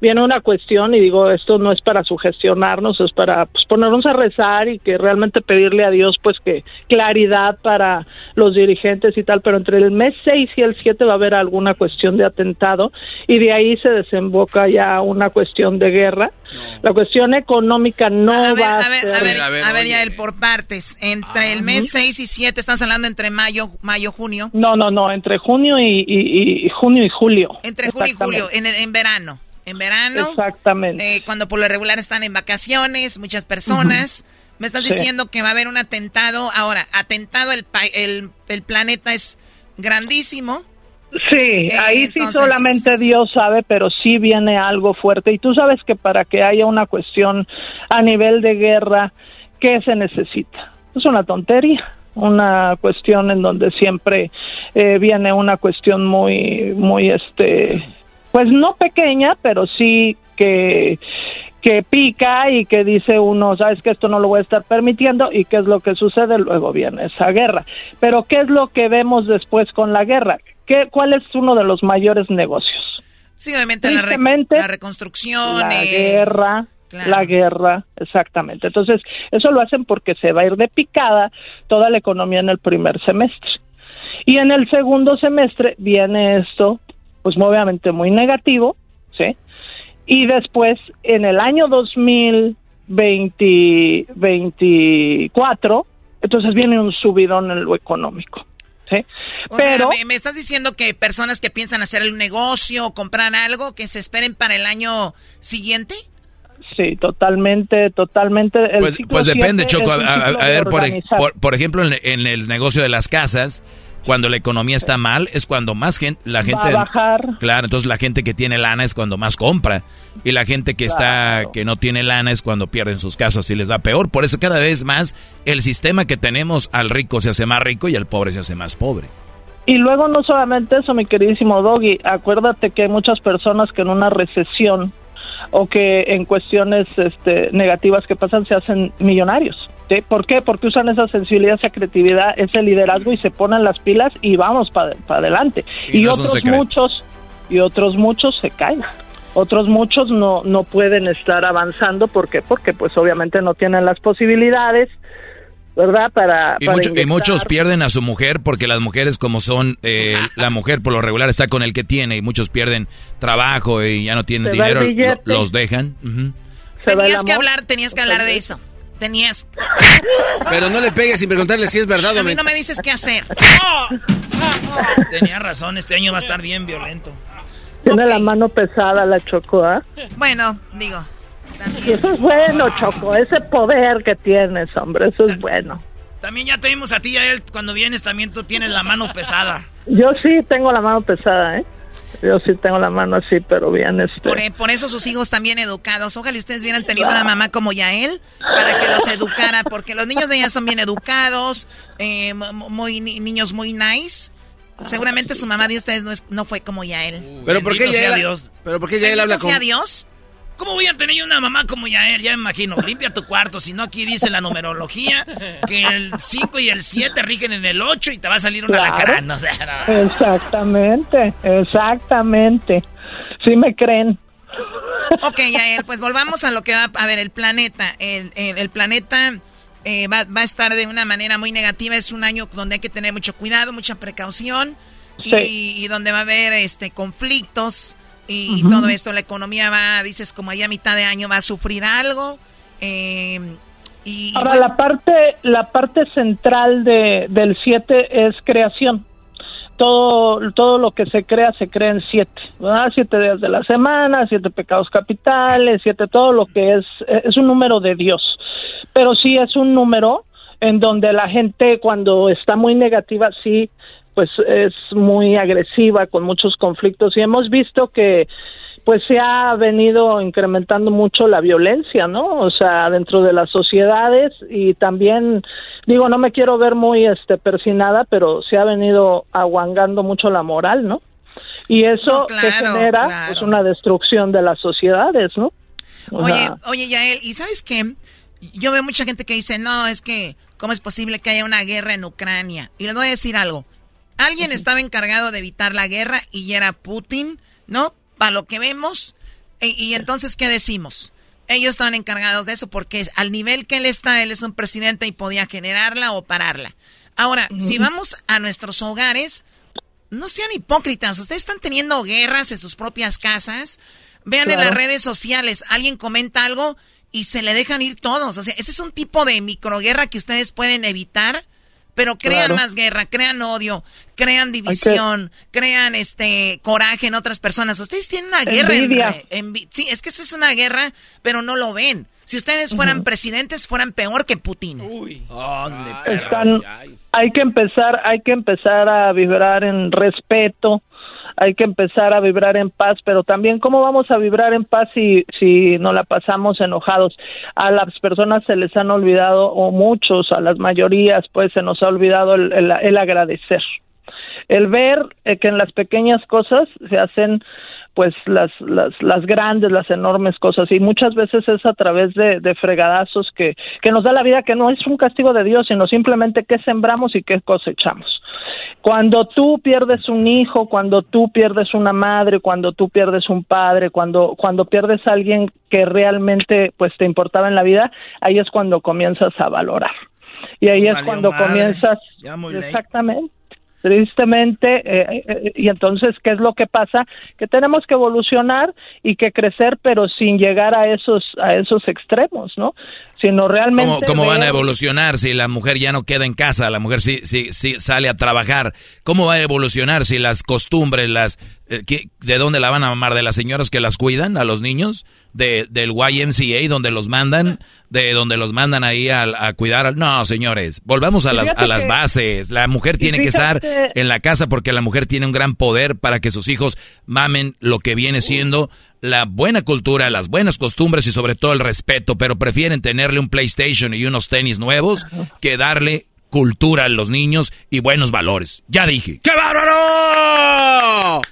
viene una cuestión y digo, esto no es para sugestionarnos, es para pues, ponernos a rezar y que realmente pedirle a Dios pues que claridad para los dirigentes y tal, pero entre el mes 6 y el 7 va a haber alguna cuestión de atentado y de ahí se desemboca ya una cuestión de guerra. La cuestión económica no va a, ver, a, ser... a, ver, a ver, a ver, ya el por partes. Entre el mes 6 y 7, ¿estás hablando entre mayo, mayo, junio? No, no, no, entre junio y, y, junio y julio. Entre junio y julio, en, en verano en verano. Exactamente. Eh, cuando por lo regular están en vacaciones, muchas personas. Me estás diciendo que va a haber un atentado. Ahora, atentado, el, el, el planeta es grandísimo. Sí, eh, ahí sí solamente Dios sabe, pero sí viene algo fuerte. Y tú sabes que para que haya una cuestión a nivel de guerra, ¿qué se necesita? Es una tontería, una cuestión en donde siempre eh, viene una cuestión muy, muy, este, pues no pequeña, pero sí que que pica y que dice uno, sabes que esto no lo voy a estar permitiendo y qué es lo que sucede, luego viene esa guerra. Pero ¿qué es lo que vemos después con la guerra? ¿Qué, ¿Cuál es uno de los mayores negocios? Sí, obviamente la, reconstrucción. La guerra, la guerra, exactamente. Entonces, eso lo hacen porque se va a ir de picada toda la economía en el primer semestre. Y en el segundo semestre viene esto pues obviamente muy negativo, ¿sí? Y después, en el año 2024, entonces viene un subidón en lo económico. ¿Sí? Pero me, estás diciendo que personas que piensan hacer el negocio o comprar algo que se esperen para el año siguiente. Sí, totalmente, totalmente. pues, pues depende, Choco. A, ver, por, por, ejemplo, en, el negocio de las casas, cuando la economía está mal es cuando más gente, la gente... Va a bajar. Claro, entonces la gente que tiene lana es cuando más compra. Y la gente que está, que no tiene lana es cuando pierden sus casas y les va peor. Por eso cada vez más el sistema que tenemos al rico se hace más rico y al pobre se hace más pobre. Y luego no solamente eso, mi queridísimo Doggy, acuérdate que hay muchas personas que en una recesión o que en cuestiones este, negativas que pasan se hacen millonarios. ¿Por qué? Porque usan esa sensibilidad, esa creatividad, ese liderazgo y se ponen las pilas y vamos para adelante. Y, otros muchos, y otros muchos se caen. Otros muchos no, no pueden estar avanzando. ¿Por qué? Porque pues obviamente no tienen las posibilidades, ¿verdad? Para, y, muchos pierden a su mujer porque las mujeres como son, eh, la mujer por lo regular está con el que tiene y muchos pierden trabajo y ya no tienen dinero, los dejan. Tenías que hablar, tenías que hablar de eso. Tenías. Pero no le pegues sin preguntarle si es verdad o A mí no me dices qué hacer. Tenía razón, este año va a estar bien violento. Tiene la mano pesada la Choco, ¿ah? Bueno, digo. Eso es bueno, Choco. Ese poder que tienes, hombre, eso es bueno. También ya te vimos a ti y a él. Cuando vienes también tú tienes la mano pesada. Yo sí tengo la mano pesada, ¿eh? Yo sí tengo la mano así, pero bien este. Por, eh, por, eso sus hijos también educados. Ojalá ustedes hubieran tenido una mamá como Yael para que los educara, porque los niños de ella son bien educados, eh, muy niños muy nice. Seguramente su mamá de ustedes no, es, no fue como Yael. pero ¿por qué Yael? Pero ¿por qué Yael habla como Dios? ¿Cómo voy a tener una mamá como Yael? Ya me imagino. Limpia tu cuarto. Si no, aquí dice la numerología que el 5 y el 7 rigen en el 8 y te va a salir una claro. Exactamente, exactamente. Sí me creen. Ok, Yael, pues volvamos a lo que va a ver el planeta. El, el, planeta eh, va, a estar de una manera muy negativa. Es un año donde hay que tener mucho cuidado, mucha precaución y, donde va a haber este conflictos y, todo esto. La economía va, dices, como allá a mitad de año va a sufrir algo. Eh, y, Ahora, la, parte, la parte central de, del 7 es creación todo, todo lo que se crea se crea en siete, ¿verdad? Siete días de la semana, siete pecados capitales, siete, todo lo que es, es un número de Dios. Pero sí es un número en donde la gente cuando está muy negativa, sí, pues es muy agresiva con muchos conflictos y hemos visto que pues se ha venido incrementando mucho la violencia, ¿no? O sea, dentro de las sociedades y también digo, no me quiero ver muy este persinada, pero se ha venido aguangando mucho la moral, ¿no? Y eso que genera es una destrucción de las sociedades, ¿no? oye, oye, Yael, ¿y sabes qué? Yo veo mucha gente que dice, no, es que, ¿cómo es posible que haya una guerra en Ucrania? Y les voy a decir algo. Alguien estaba encargado de evitar la guerra y era Putin, ¿no? para lo que vemos. Y, entonces, ¿qué decimos? Ellos estaban encargados de eso porque al nivel que él está, él es un presidente y podía generarla o pararla. Ahora, si vamos a nuestros hogares, no sean hipócritas. Ustedes están teniendo guerras en sus propias casas. Vean en las redes sociales, alguien comenta algo y se le dejan ir todos. O sea, ese es un tipo de microguerra que ustedes pueden evitar pero crean más guerra, crean odio, crean división, crean este coraje en otras personas. Ustedes tienen una guerra. En, sí, es que esa es una guerra, pero no lo ven. Si ustedes fueran presidentes, fueran peor que Putin. Uy. hay que empezar, hay que empezar a vibrar en respeto, hay que empezar a vibrar en paz, pero también cómo vamos a vibrar en paz si, si nos la pasamos enojados. A las personas se les han olvidado, o muchos, a las mayorías, pues se nos ha olvidado el, el, agradecer. El ver eh, que en las pequeñas cosas se hacen pues las, las, las grandes, las enormes cosas y muchas veces es a través de, de fregadazos que, que nos da la vida, que no es un castigo de Dios, sino simplemente qué sembramos y qué cosechamos. Cuando tú pierdes un hijo, cuando tú pierdes una madre, cuando tú pierdes un padre, cuando, cuando pierdes a alguien que realmente pues te importaba en la vida, ahí es cuando comienzas a valorar. Y ahí es cuando comienzas exactamente tristemente, eh, eh, eh, y entonces, ¿qué es lo que pasa? Que tenemos que evolucionar y que crecer, pero sin llegar a esos, a esos extremos, ¿no? Sino realmente... ¿Cómo, cómo van a evolucionar si la mujer ya no queda en casa, la mujer sí, sí, sí sale a trabajar? ¿Cómo va a evolucionar si las costumbres, las... ¿De dónde la van a mamar? ¿De las señoras que las cuidan a los niños? de, del YMCA donde los mandan, de donde los mandan ahí a, a cuidar. No, señores, volvamos a las, a las bases. La mujer tiene que estar en la casa porque la mujer tiene un gran poder para que sus hijos mamen lo que viene siendo la buena cultura, las buenas costumbres y sobre todo el respeto, pero prefieren tenerle un PlayStation y unos tenis nuevos que darle cultura a los niños y buenos valores. Ya dije. ¡Qué bárbaro!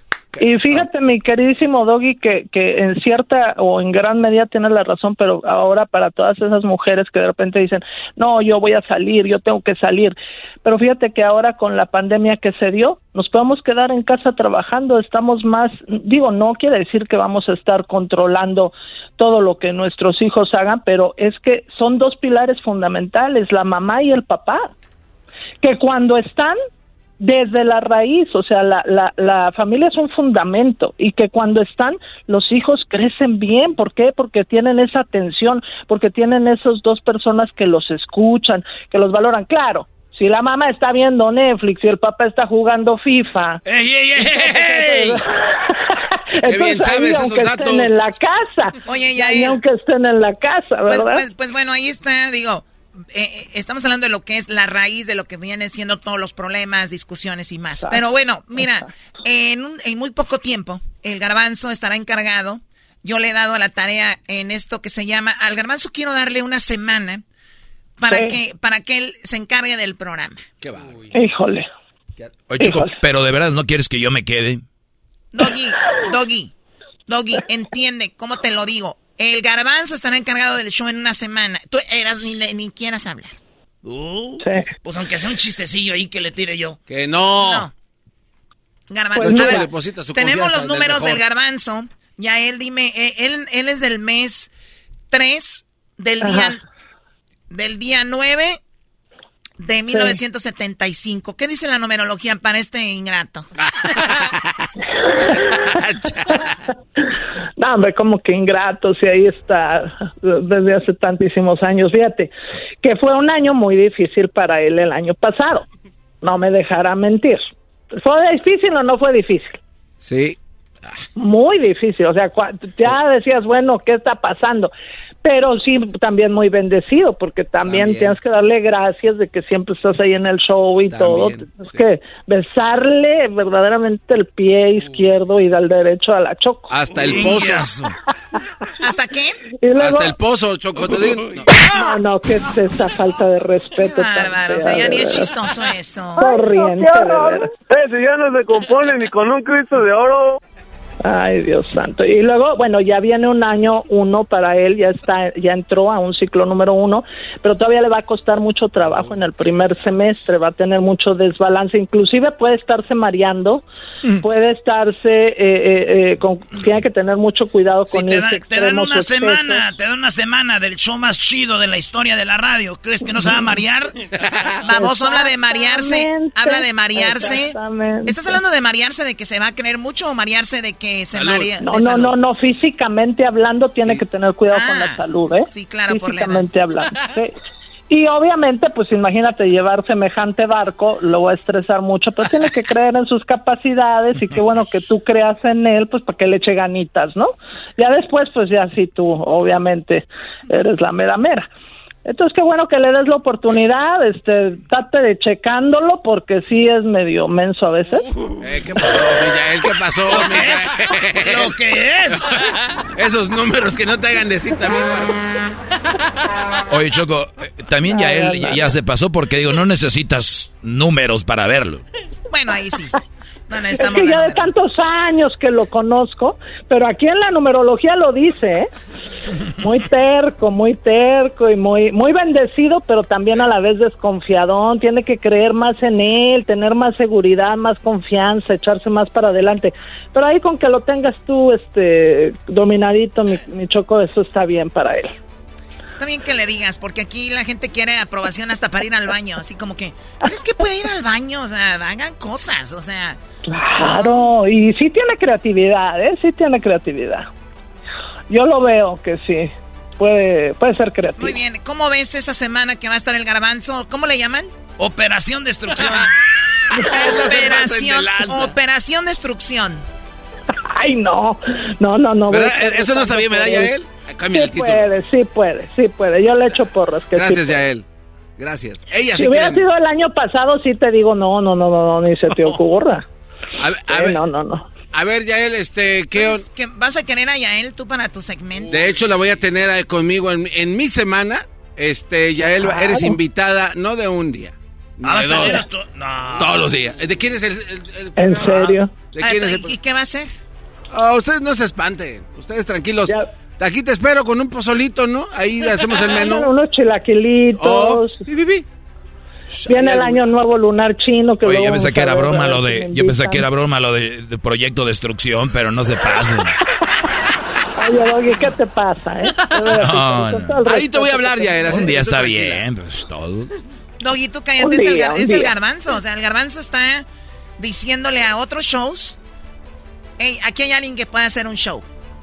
Y fíjate, mi queridísimo Doggy, que, que en cierta o en gran medida tienes la razón, pero ahora para todas esas mujeres que de repente dicen, no, yo voy a salir, yo tengo que salir. Pero fíjate que ahora con la pandemia que se dio, nos podemos quedar en casa trabajando, estamos más, digo, no quiere decir que vamos a estar controlando todo lo que nuestros hijos hagan, pero es que son dos pilares fundamentales, la mamá y el papá, que cuando están desde la raíz, o sea, la, la, la, familia es un fundamento y que cuando están los hijos crecen bien, ¿por qué? Porque tienen esa atención, porque tienen esas dos personas que los escuchan, que los valoran. Claro, si la mamá está viendo Netflix y el papá está jugando FIFA. ¡Ey, ey, ey! Bien sabes aunque estén en la casa. Oye, ya, aunque estén en la casa, pues, ¿verdad? pues, pues bueno, ahí está, digo eh, eh, estamos hablando de lo que es la raíz de lo que vienen siendo todos los problemas, discusiones y más. Pero bueno, mira, en, en muy poco tiempo el garbanzo estará encargado. Yo le he dado la tarea en esto que se llama, al garbanzo quiero darle una semana para que para que él se encargue del programa. Qué va. Híjole. Oye, chico, pero de verdad no quieres que yo me quede. Doggy, Doggy, Doggy, entiende cómo te lo digo. El garbanzo estará encargado del show en una semana. Tú eras ni, ni quieras hablar. Uh, Pues aunque sea un chistecillo ahí que le tire yo. Que no. No. Garbanzo. Pues tenemos los números del, garbanzo. Ya él, dime, eh, él, él es del mes 3 del día Del día 9 de 1975. ¿Qué dice la numerología para este ingrato? no, hombre, como que ingrato, si ahí está desde hace tantísimos años. Fíjate, que fue un año muy difícil para él el año pasado. No me dejará mentir. ¿Fue difícil o no fue difícil? Sí. Muy difícil, o sea, ya decías, bueno, ¿qué está pasando? Pero sí también muy bendecido porque también, tienes que darle gracias de que siempre estás ahí en el show y todo. tienes que besarle verdaderamente el pie izquierdo y dar derecho a la choco. Hasta el pozo. Hasta qué hasta el pozo choco no. No que es esa falta de respeto bárbaro o sea ya ni es chistoso eso. Corriente eh, si ya no se compone ni con un cristo de oro Ay, Dios santo. Y luego, bueno, ya viene un año uno para él, ya está, ya entró a un ciclo número uno, pero todavía le va a costar mucho trabajo en el primer semestre, va a tener mucho desbalance, inclusive puede estarse mareando, mm. puede estarse, eh, eh, eh, con, tiene que tener mucho cuidado con te, te dan una semana, te dan una semana del show más chido de la historia de la radio, ¿crees que no se va a marear? Vamos, habla de marearse, habla de marearse. ¿Estás hablando de marearse de que se va a creer mucho o marearse de que no, no, no, no, físicamente hablando tiene que tener cuidado con la ah, salud, ¿eh? Sí, claro, físicamente hablando. Y obviamente, pues imagínate llevar semejante barco, lo va a estresar mucho, pero tiene que creer en sus capacidades y qué bueno que tú creas en él, pues para que le eche ganitas, ¿no? Ya después, pues ya sí tú, obviamente, eres la mera mera. Entonces, qué bueno que le des la oportunidad, este, trate de checándolo porque sí es medio menso a veces. Eh, ¿Qué pasó, Mijael? ¿Qué pasó? ¿Lo que es? Esos números que no te hagan decir también. Oye, Choco, también ya él ya se pasó porque digo, no necesitas números para verlo. Bueno, ahí sí es que ya de tantos años que lo conozco, pero aquí en la numerología lo dice, ¿eh? Muy terco, muy terco y muy muy bendecido, pero también a la vez desconfiadón. Tiene que creer más en él, tener más seguridad, más confianza, echarse más para adelante. Pero ahí con que lo tengas tú, este, dominadito, mi, mi choco, eso está bien para él. También que le digas, porque aquí la gente quiere aprobación hasta para ir al baño, así como que, ¿crees que puede ir al baño? O sea, hagan cosas, o sea. Claro, y sí tiene creatividad, ¿eh? Sí tiene creatividad. Yo lo veo que sí, puede, puede ser creativo. Muy bien, ¿cómo ves esa semana que va a estar el garbanzo? ¿Cómo le llaman? Operación Destrucción. operación, operación Destrucción. Ay, no, no, no, no. ¿Eso no sabía medalla él? sí puede, sí puede, sí puede. Yo le echo porras. Que Gracias, sí Yael. Gracias. Ella si hubiera sido el año pasado, sí te digo, no, no, no, no, ni se te ocurra. A, ver, no, no, no. A ver, Yael, este, ¿qué, ¿Vas a querer a Yael tú para tu segmento? De hecho, la voy a tener conmigo en, mi semana. Este, Yael, eres invitada no de un día. Ah, de dos, no. Todos los días. ¿De quién es el, ¿En serio? ¿De quién es el... ¿Y qué va a hacer? Oh, ustedes no se espanten. Ustedes tranquilos. Aquí te espero con un pozolito, ¿no? Ahí hacemos el menú. Unos chilaquilitos. Oh, Viene el año nuevo lunar chino que Oye, yo pensé que era broma lo de, yo pensé que era broma lo de, proyecto destrucción, pero no se pasen. Oye, Doggy, ¿qué te pasa, eh? Ahí te voy a hablar ya, era Un día está bien, pues todo. Doggy, tú cállate, es, el, es el garbanzo. O sea, el garbanzo está diciéndole a otros shows, hey, aquí hay alguien que puede hacer un show.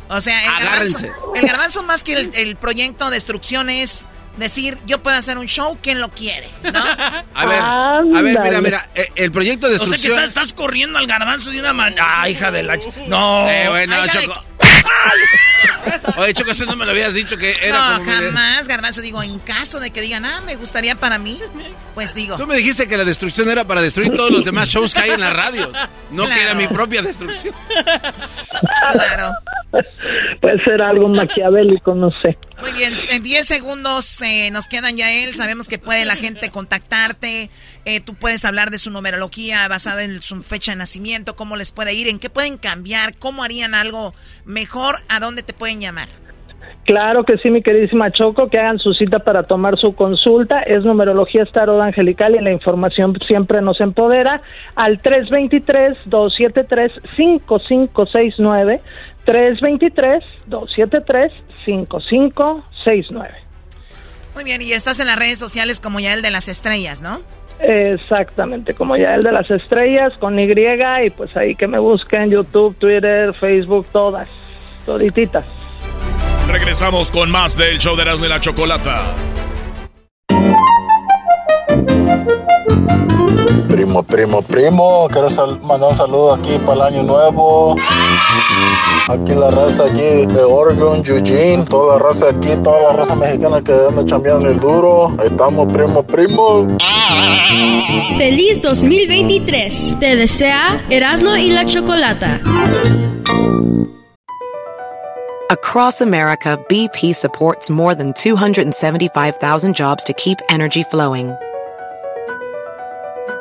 O sea, el garbanzo, el garbanzo, más que el, proyecto destrucción es decir, yo puedo hacer un show, ¿quién lo quiere? ¿no? A ver, a ver, mira, mira, eh, el proyecto de destrucción... O sea que estás, corriendo al garbanzo de una manera... Ah, hija de la... No. Eh, bueno, Choco... Oye, Choco, eso no me lo habías dicho que era no, jamás, Garbanzo. Digo, en caso de que digan, ah, me gustaría para mí, pues digo. Tú me dijiste que la destrucción era para destruir todos los demás shows que hay en la radio. No que era mi propia destrucción. Claro. Puede ser algo maquiavélico, no sé. Muy bien, en 10 segundos eh, nos quedan ya él. Sabemos que puede la gente contactarte. Eh, tú puedes hablar de su numerología basada en su fecha de nacimiento, cómo les puede ir, en qué pueden cambiar, cómo harían algo mejor, a dónde te pueden llamar. Claro que sí, mi queridísima Choco, que hagan su cita para tomar su consulta. Es numerología Starot Angelical y la información siempre nos empodera al 323-273-5569. 323-273-5569. Muy bien, y estás en las redes sociales como ya el de las estrellas, ¿no? Exactamente, como ya el de las estrellas con Y y pues ahí que me busquen YouTube, Twitter, Facebook, todas, todititas. Regresamos con más del show de Erasmo y la Chocolata. Primo, primo, primo, quiero mandar un saludo aquí para el año nuevo. Aquí la raza aquí de Oregon, Eugene, toda la raza aquí, toda la raza mexicana que anda chambeando el duro. Ahí estamos, primo, primo. Feliz 2023. Te desea Erasmo y la Chocolata. Across America, BP supports more than 275,000 jobs to keep energy flowing.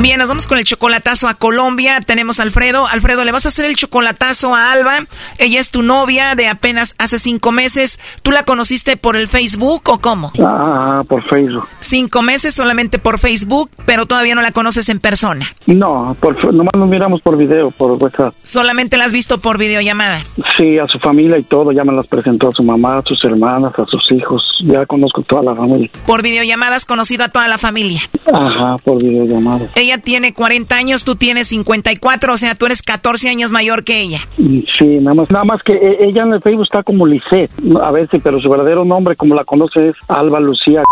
Bien, nos vamos con el chocolatazo a Colombia. Tenemos a Alfredo. Alfredo, le vas a hacer el chocolatazo a Alba. Ella es tu novia de apenas hace cinco meses. ¿Tú la conociste por el Facebook o cómo? Ah, por Facebook. Cinco meses solamente por Facebook, pero todavía no la conoces en persona. No, por, nomás nos miramos por video, por WhatsApp. ¿Solamente la has visto por videollamada? Sí, a su familia y todo. Ya me las presentó a su mamá, a sus hermanas, a sus hijos. Ya conozco toda la familia. Por videollamada has conocido a toda la familia. Ajá, por videollamada. Ella tiene 40 años, tú tienes 54, o sea, tú eres 14 años mayor que ella. Sí, nada más, nada más que e, ella en el Facebook está como Lisette, a veces, pero su verdadero nombre, como la conoce, es Alba Lucía.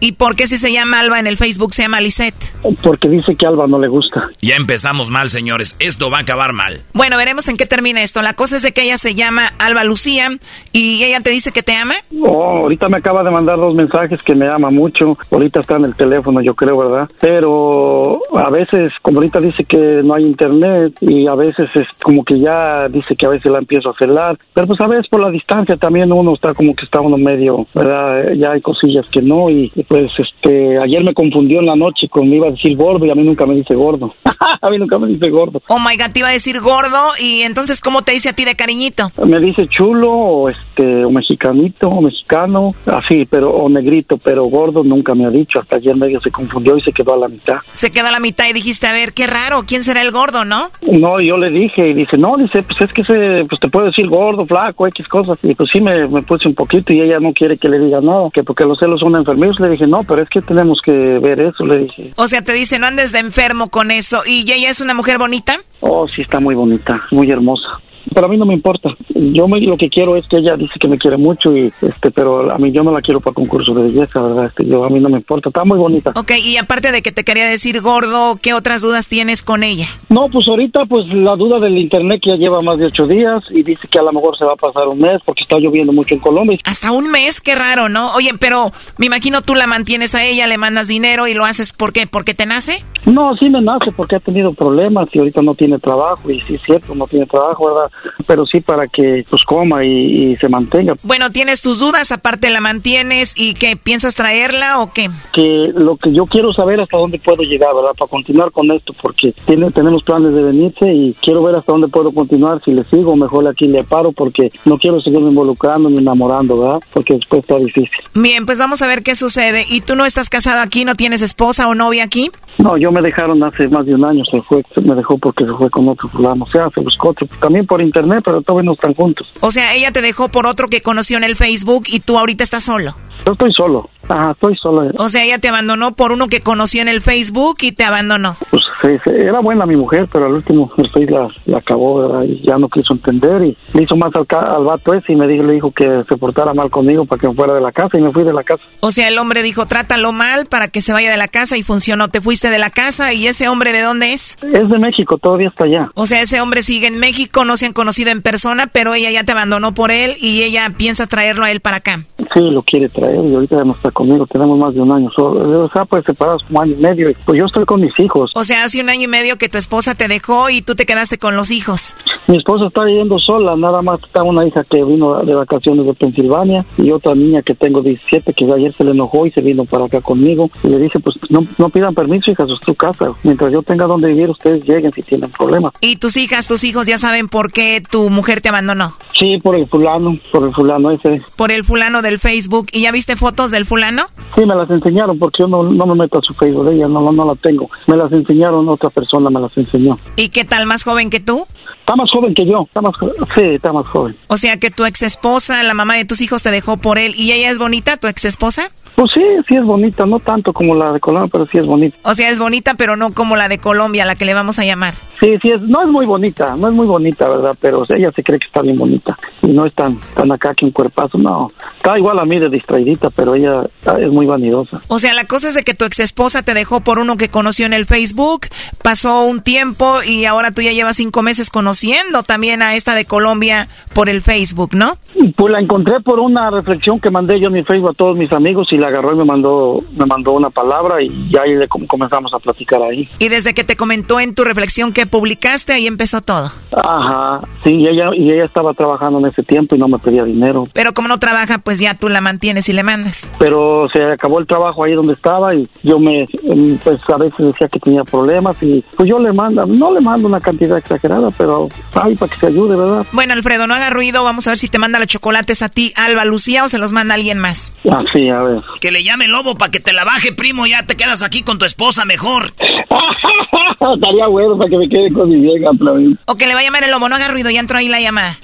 ¿Y por qué si se llama Alba en el Facebook se llama Lisette? Porque dice que Alba no le gusta. Ya empezamos mal, señores. Esto va a acabar mal. Bueno, veremos en qué termina esto. La cosa es de que ella se llama Alba Lucía y ella te dice que te ama. Oh, ahorita me acaba de mandar dos mensajes que me ama mucho. Ahorita está en el teléfono, yo creo, ¿verdad? Pero a veces, como ahorita dice que no hay internet y a veces es como que ya dice que a veces la empiezo a celar. Pero pues a veces por la distancia también uno está como que está uno medio, ¿verdad? Ya hay cosillas que no y pues este ayer me confundió en la noche con me iba a decir gordo y a mí nunca me dice gordo. a mí nunca me dice gordo. Oh my god, te iba a decir gordo y entonces ¿cómo te dice a ti de cariñito? Me dice chulo o este o mexicanito o mexicano, así, pero o negrito, pero gordo nunca me ha dicho. Hasta ayer medio se confundió y se quedó a la mitad. Se quedó a la mitad y dijiste, a ver, qué raro, ¿quién será el gordo, no? No, yo le dije y dice, no, dice, pues es que se, pues te puedo decir gordo, flaco, X cosas. Y pues sí me, me puse un poquito y ella no quiere que le diga nada, que porque los celos son le dije, no, pero es que tenemos que ver eso, le dije. O sea, te dice, no andes de enfermo con eso. ¿Y ella es una mujer bonita? Oh, sí, está muy bonita, muy hermosa pero a mí no me importa. Yo me, lo que quiero es que ella dice que me quiere mucho y este, pero a mí yo no la quiero para concurso de belleza, verdad. Este, yo a mí no me importa. Está muy bonita. Ok, y aparte de que te quería decir gordo, ¿qué otras dudas tienes con ella? No, pues ahorita pues la duda del internet que ya lleva más de ocho días y dice que a lo mejor se va a pasar un mes porque está lloviendo mucho en Colombia. Hasta un mes, qué raro, ¿no? Oye, pero me imagino tú la mantienes a ella, le mandas dinero y lo haces ¿por qué? ¿Porque te nace? No, sí me nace porque ha tenido problemas y ahorita no tiene trabajo y sí es cierto, no tiene trabajo, ¿verdad? Pero sí para que pues coma y, se mantenga. Bueno, tienes tus dudas, aparte la mantienes y qué piensas traerla o qué? Que lo que yo quiero saber hasta dónde puedo llegar, ¿verdad? Para continuar con esto, porque tiene, tenemos planes de venirse y quiero ver hasta dónde puedo continuar, si le sigo, mejor aquí le paro porque no quiero seguirme involucrando ni enamorando, ¿verdad? Porque después está difícil. Bien, pues vamos a ver qué sucede. ¿Y tú no estás casado aquí, no tienes esposa o novia aquí? No, yo me dejaron hace más de un año, se fue, me dejó porque se fue con otro fulano, o sea, se buscó otro, también por internet, pero todavía no están juntos. O sea, ella te dejó por otro que conoció en el Facebook y tú ahorita estás solo. Yo estoy solo. Ajá, estoy sola. O sea, ella te abandonó por uno que conoció en el Facebook y te abandonó. Pues sí, sí, era buena mi mujer, pero al último el la, la acabó, ¿verdad? Y ya no quiso entender y le hizo más al, al vato ese y me dijo, le dijo que se portara mal conmigo para que me fuera de la casa y me fui de la casa. O sea, el hombre dijo, trátalo mal para que se vaya de la casa y funcionó. Te fuiste de la casa y ese hombre, ¿de dónde es? Es de México, todavía está allá. O sea, ese hombre sigue en México, no se han conocido en persona, pero ella ya te abandonó por él y ella piensa traerlo a él para acá. Sí, lo quiere traer y ahorita ya no está conmigo, tenemos más de un año solo. O sea, pues separados como año y medio. Pues yo estoy con mis hijos. O sea, hace un año y medio que tu esposa te dejó y tú te quedaste con los hijos. Mi esposa está yendo sola, nada más está una hija que vino de vacaciones de Pensilvania y otra niña que tengo 17 que ayer se le enojó y se vino para acá conmigo y le dije pues no, no pidan permiso hijas, es tu casa, mientras yo tenga donde vivir ustedes lleguen si tienen problemas. Y tus hijas, tus hijos ya saben por qué tu mujer te abandonó. Sí, por el fulano, por el fulano ese. Por el fulano del Facebook. ¿Y ya viste fotos del fulano? Sí, me las enseñaron porque yo no, no me meto a su Facebook de ella, no, no, no la tengo. Me las enseñaron, otra persona me las enseñó. ¿Y qué tal, más joven que tú? Está más joven que yo, está más sí, está más joven. O sea, que tu ex esposa, la mamá de tus hijos, te dejó por él. ¿Y ella es bonita, tu ex esposa? Pues sí, sí es bonita, no tanto como la de Colombia, pero sí es bonita. O sea, es bonita, pero no como la de Colombia, la que le vamos a llamar. Sí, sí, es, no es muy bonita, no es muy bonita, ¿verdad? Pero o sea, ella se cree que está bien bonita y no es tan, tan acá que un cuerpazo, no. Está igual a mí de distraidita, pero ella ah, es muy vanidosa. O sea, la cosa es de que tu ex esposa te dejó por uno que conoció en el Facebook, pasó un tiempo y ahora tú ya llevas cinco meses conociendo también a esta de Colombia por el Facebook, ¿no? Pues la encontré por una reflexión que mandé yo en mi Facebook a todos mis amigos y la agarró y me mandó, me mandó una palabra y ya ahí le com- comenzamos a platicar ahí. Y desde que te comentó en tu reflexión que publicaste, ahí empezó todo. Ajá, sí, y ella, y ella estaba trabajando en ese tiempo y no me pedía dinero. Pero como no trabaja, pues ya tú la mantienes y le mandas. pero se acabó el trabajo ahí donde estaba y yo me em, pues a veces decía que tenía problemas y pues yo le mando no le mando una cantidad exagerada pero ay para que se ayude verdad Bueno, Alfredo, no haga ruido. Vamos a ver si te manda los chocolates a ti, Alba Lucía, o se los manda alguien más. así a ver Que le llame el lobo para que te la baje, primo. Ya te quedas aquí con tu esposa mejor. estaría bueno para que me quede con mi vieja vez. O que le va a llamar el lobo, no haga ruido, ya entró ahí la llamada.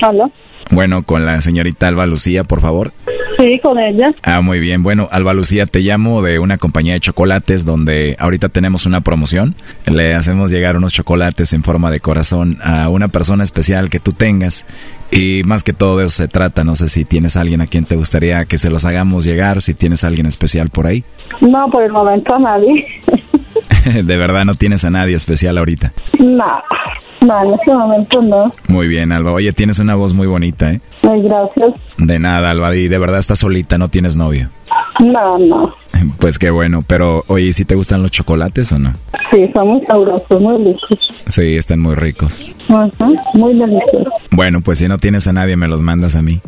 ¿Aló? Bueno, con la señorita Alba Lucía, por favor. Sí, con ella. Ah, muy bien. Bueno, Alba Lucía, te llamo de una compañía de chocolates donde ahorita tenemos una promoción. Le hacemos llegar unos chocolates en forma de corazón a una persona especial que tú tengas. Y más que todo de eso se trata. No sé si tienes alguien a quien te gustaría que se los hagamos llegar, si tienes alguien especial por ahí. No, por el momento nadie. de verdad no tienes a nadie especial ahorita. No, no, en este momento no. Muy bien, Alba. Oye, tienes una voz muy bonita, ¿eh? Ay, gracias. De nada, Alba. Y de verdad estás solita, no tienes novio. No, no. Pues qué bueno. Pero, oye, ¿sí te gustan los chocolates o no? Sí, son muy sabrosos, muy ricos. Sí, están muy ricos. Ajá, muy deliciosos. Bueno, pues si no tienes a nadie, me los mandas a mí.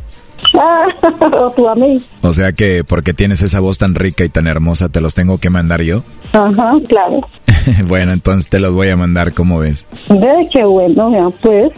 Ah, o tú a mí. O sea que porque tienes esa voz tan rica y tan hermosa, ¿te los tengo que mandar yo? Ajá, claro. bueno, entonces te los voy a mandar, ¿cómo ves? Ve, qué bueno, ya, pues.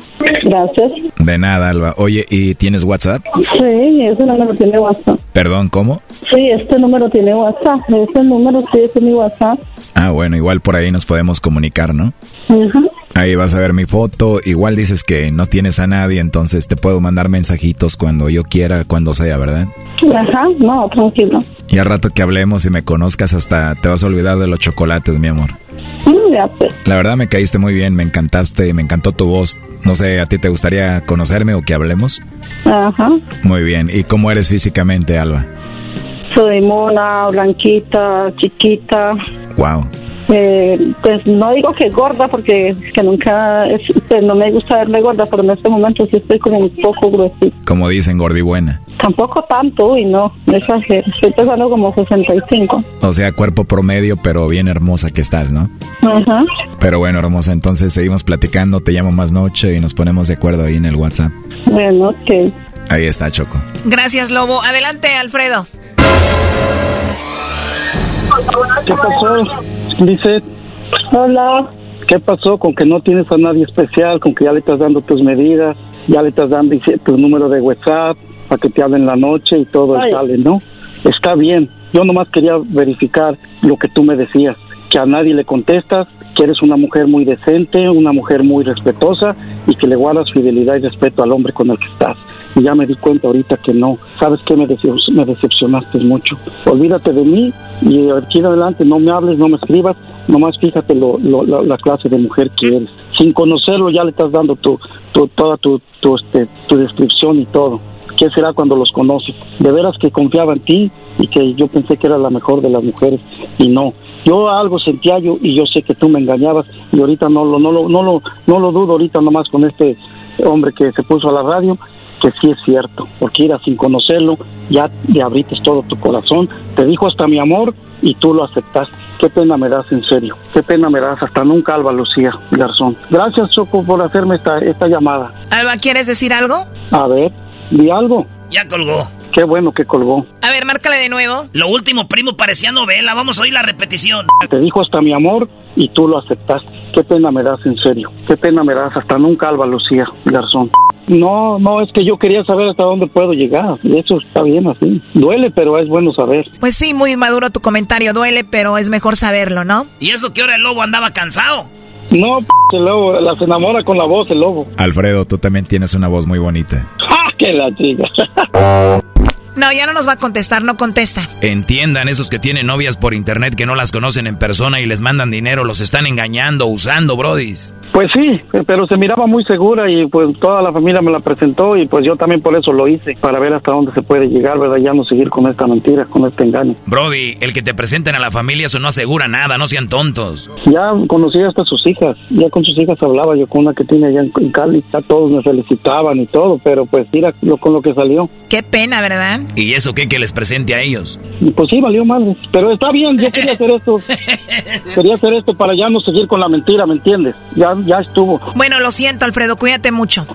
Gracias. De nada, Alba. Oye, ¿y tienes WhatsApp? Sí, ese número tiene WhatsApp. Perdón, ¿cómo? Sí, este número tiene WhatsApp. Ese número sí es mi WhatsApp. Ah, bueno, igual por ahí nos podemos comunicar, ¿no? Ajá. Ahí vas a ver mi foto. Igual dices que no tienes a nadie, entonces te puedo mandar mensajitos cuando yo quiera, cuando sea, ¿verdad? Ajá, no, tranquilo. Y al rato que hablemos y me conozcas hasta te vas a olvidar de los chocolates, mi amor. La verdad me caíste muy bien, me encantaste, me encantó tu voz. No sé, ¿a ti te gustaría conocerme o que hablemos? Ajá. Muy bien. ¿Y cómo eres físicamente, Alba? Soy mona, blanquita, chiquita. Wow. Eh, pues no digo que gorda porque que nunca es- pues, no me gusta verme gorda pero en este momento sí estoy como un poco gruesita Como dicen, gordibuena. tampoco tanto y no exagero estoy pesando como 65 O sea, cuerpo promedio, pero bien hermosa que estás, ¿no? Ajá. Pero bueno, hermosa, entonces seguimos platicando, te llamo más noche y nos ponemos de acuerdo ahí en el WhatsApp. bueno ok Ahí está, Choco. Gracias, Lobo. Adelante, Alfredo. ¿qué pasó? Dice hola ¿qué pasó con que no tienes a nadie especial con que ya le estás dando tus medidas ya le estás dando tu número de WhatsApp para que te hablen la noche y todo Ay. sale ¿no? está bien yo nomás quería verificar lo que tú me decías que a nadie le contestas, que eres una mujer muy decente, una mujer muy respetuosa y que le guardas fidelidad y respeto al hombre con el que estás. Y ya me di cuenta ahorita que no. ¿Sabes qué? Me, me decepcionaste mucho. Olvídate de mí y aquí en adelante no me hables, no me escribas, nomás fíjate lo, la clase de mujer que eres. Sin conocerlo ya le estás dando tu, tu toda tu, tu, este, tu descripción y todo. ¿Qué será cuando los conoces? De veras que confiaba en ti y que yo pensé que era la mejor de las mujeres y no. Yo algo sentía yo y yo sé que tú me engañabas y ahorita no lo no lo no lo no lo dudo ahorita nomás con este hombre que se puso a la radio que sí es cierto, porque ir sin conocerlo ya le abriste todo tu corazón, te dijo hasta mi amor y tú lo aceptaste. Qué pena me das, en serio. Qué pena me das. Hasta nunca, Alba Lucía Garzón. Gracias, Choco, por hacerme esta, esta llamada. Alba, ¿quieres decir algo? A ver, di algo. Ya colgó. Qué bueno que colgó. A ver, márcale de nuevo. Lo último, primo, parecía novela. Vamos a oír la repetición. Te dijo hasta mi amor y tú lo aceptaste. Qué pena me das, en serio. Qué pena me das. Hasta nunca, Alba Lucía Garzón. No, no, es que yo quería saber hasta dónde puedo llegar. Y eso está bien así. Duele, pero es bueno saber. Pues sí, muy maduro tu comentario. Duele, pero es mejor saberlo, ¿no? ¿Y eso qué hora el lobo andaba cansado? No, el lobo, las enamora con la voz el lobo. Alfredo, tú también tienes una voz muy bonita. ¡Ah, que la chica! No, ya no nos va a contestar, no contesta. Entiendan esos que tienen novias por internet que no las conocen en persona y les mandan dinero, los están engañando, usando, brodis. Pues sí, pero se miraba muy segura y pues toda la familia me la presentó y pues yo también por eso lo hice, para ver hasta dónde se puede llegar, ¿verdad? Ya no seguir con esta mentira, con este engaño. Brody, el que te presenten a la familia eso no asegura nada, no sean tontos. Ya conocí hasta sus hijas, ya con sus hijas hablaba yo con una que tiene allá en Cali, ya todos me felicitaban y todo, pero pues mira lo, con lo que salió. Qué pena, ¿verdad? ¿Y eso qué que les presente a ellos? Pues sí, valió mal. Pero está bien, yo quería hacer esto. quería hacer esto para ya no seguir con la mentira, ¿me entiendes? Ya, ya estuvo. Bueno, lo siento, Alfredo, cuídate mucho.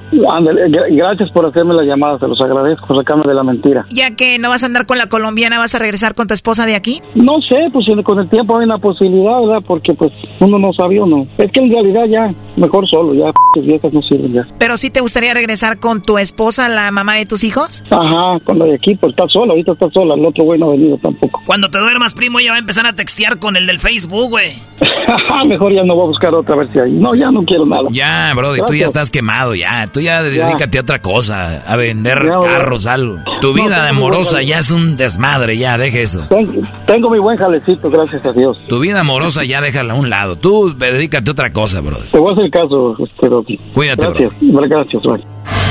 gracias por hacerme la llamada, te los agradezco, sacarme de la mentira. Ya que no vas a andar con la colombiana, ¿vas a regresar con tu esposa de aquí? No sé, pues con el tiempo hay una posibilidad, ¿verdad? Porque pues uno no sabía o no. Es que en realidad ya, mejor solo, ya, las viejas no sirven ya. Pero sí te gustaría regresar con tu esposa, la mamá de tus hijos? Ajá, con la de aquí, pues está sola, ahorita está sola, el otro güey no ha venido tampoco. Cuando te duermas, primo, ella va a empezar a textear con el del Facebook, güey. Mejor ya no voy a buscar otra vez si hay. No, ya no quiero nada. Ya, bro, tú ya estás quemado, ya. Tú ya, dedícate a otra cosa, a vender carros, algo. Tu vida amorosa ya es un desmadre, ya, deje eso. Tengo, mi buen jalecito, gracias a Dios. Tu vida amorosa ya déjala a un lado. Tú dedícate a otra cosa, bro. Te voy a hacer caso, este, Cuídate, gracias. Bro. Gracias, bye.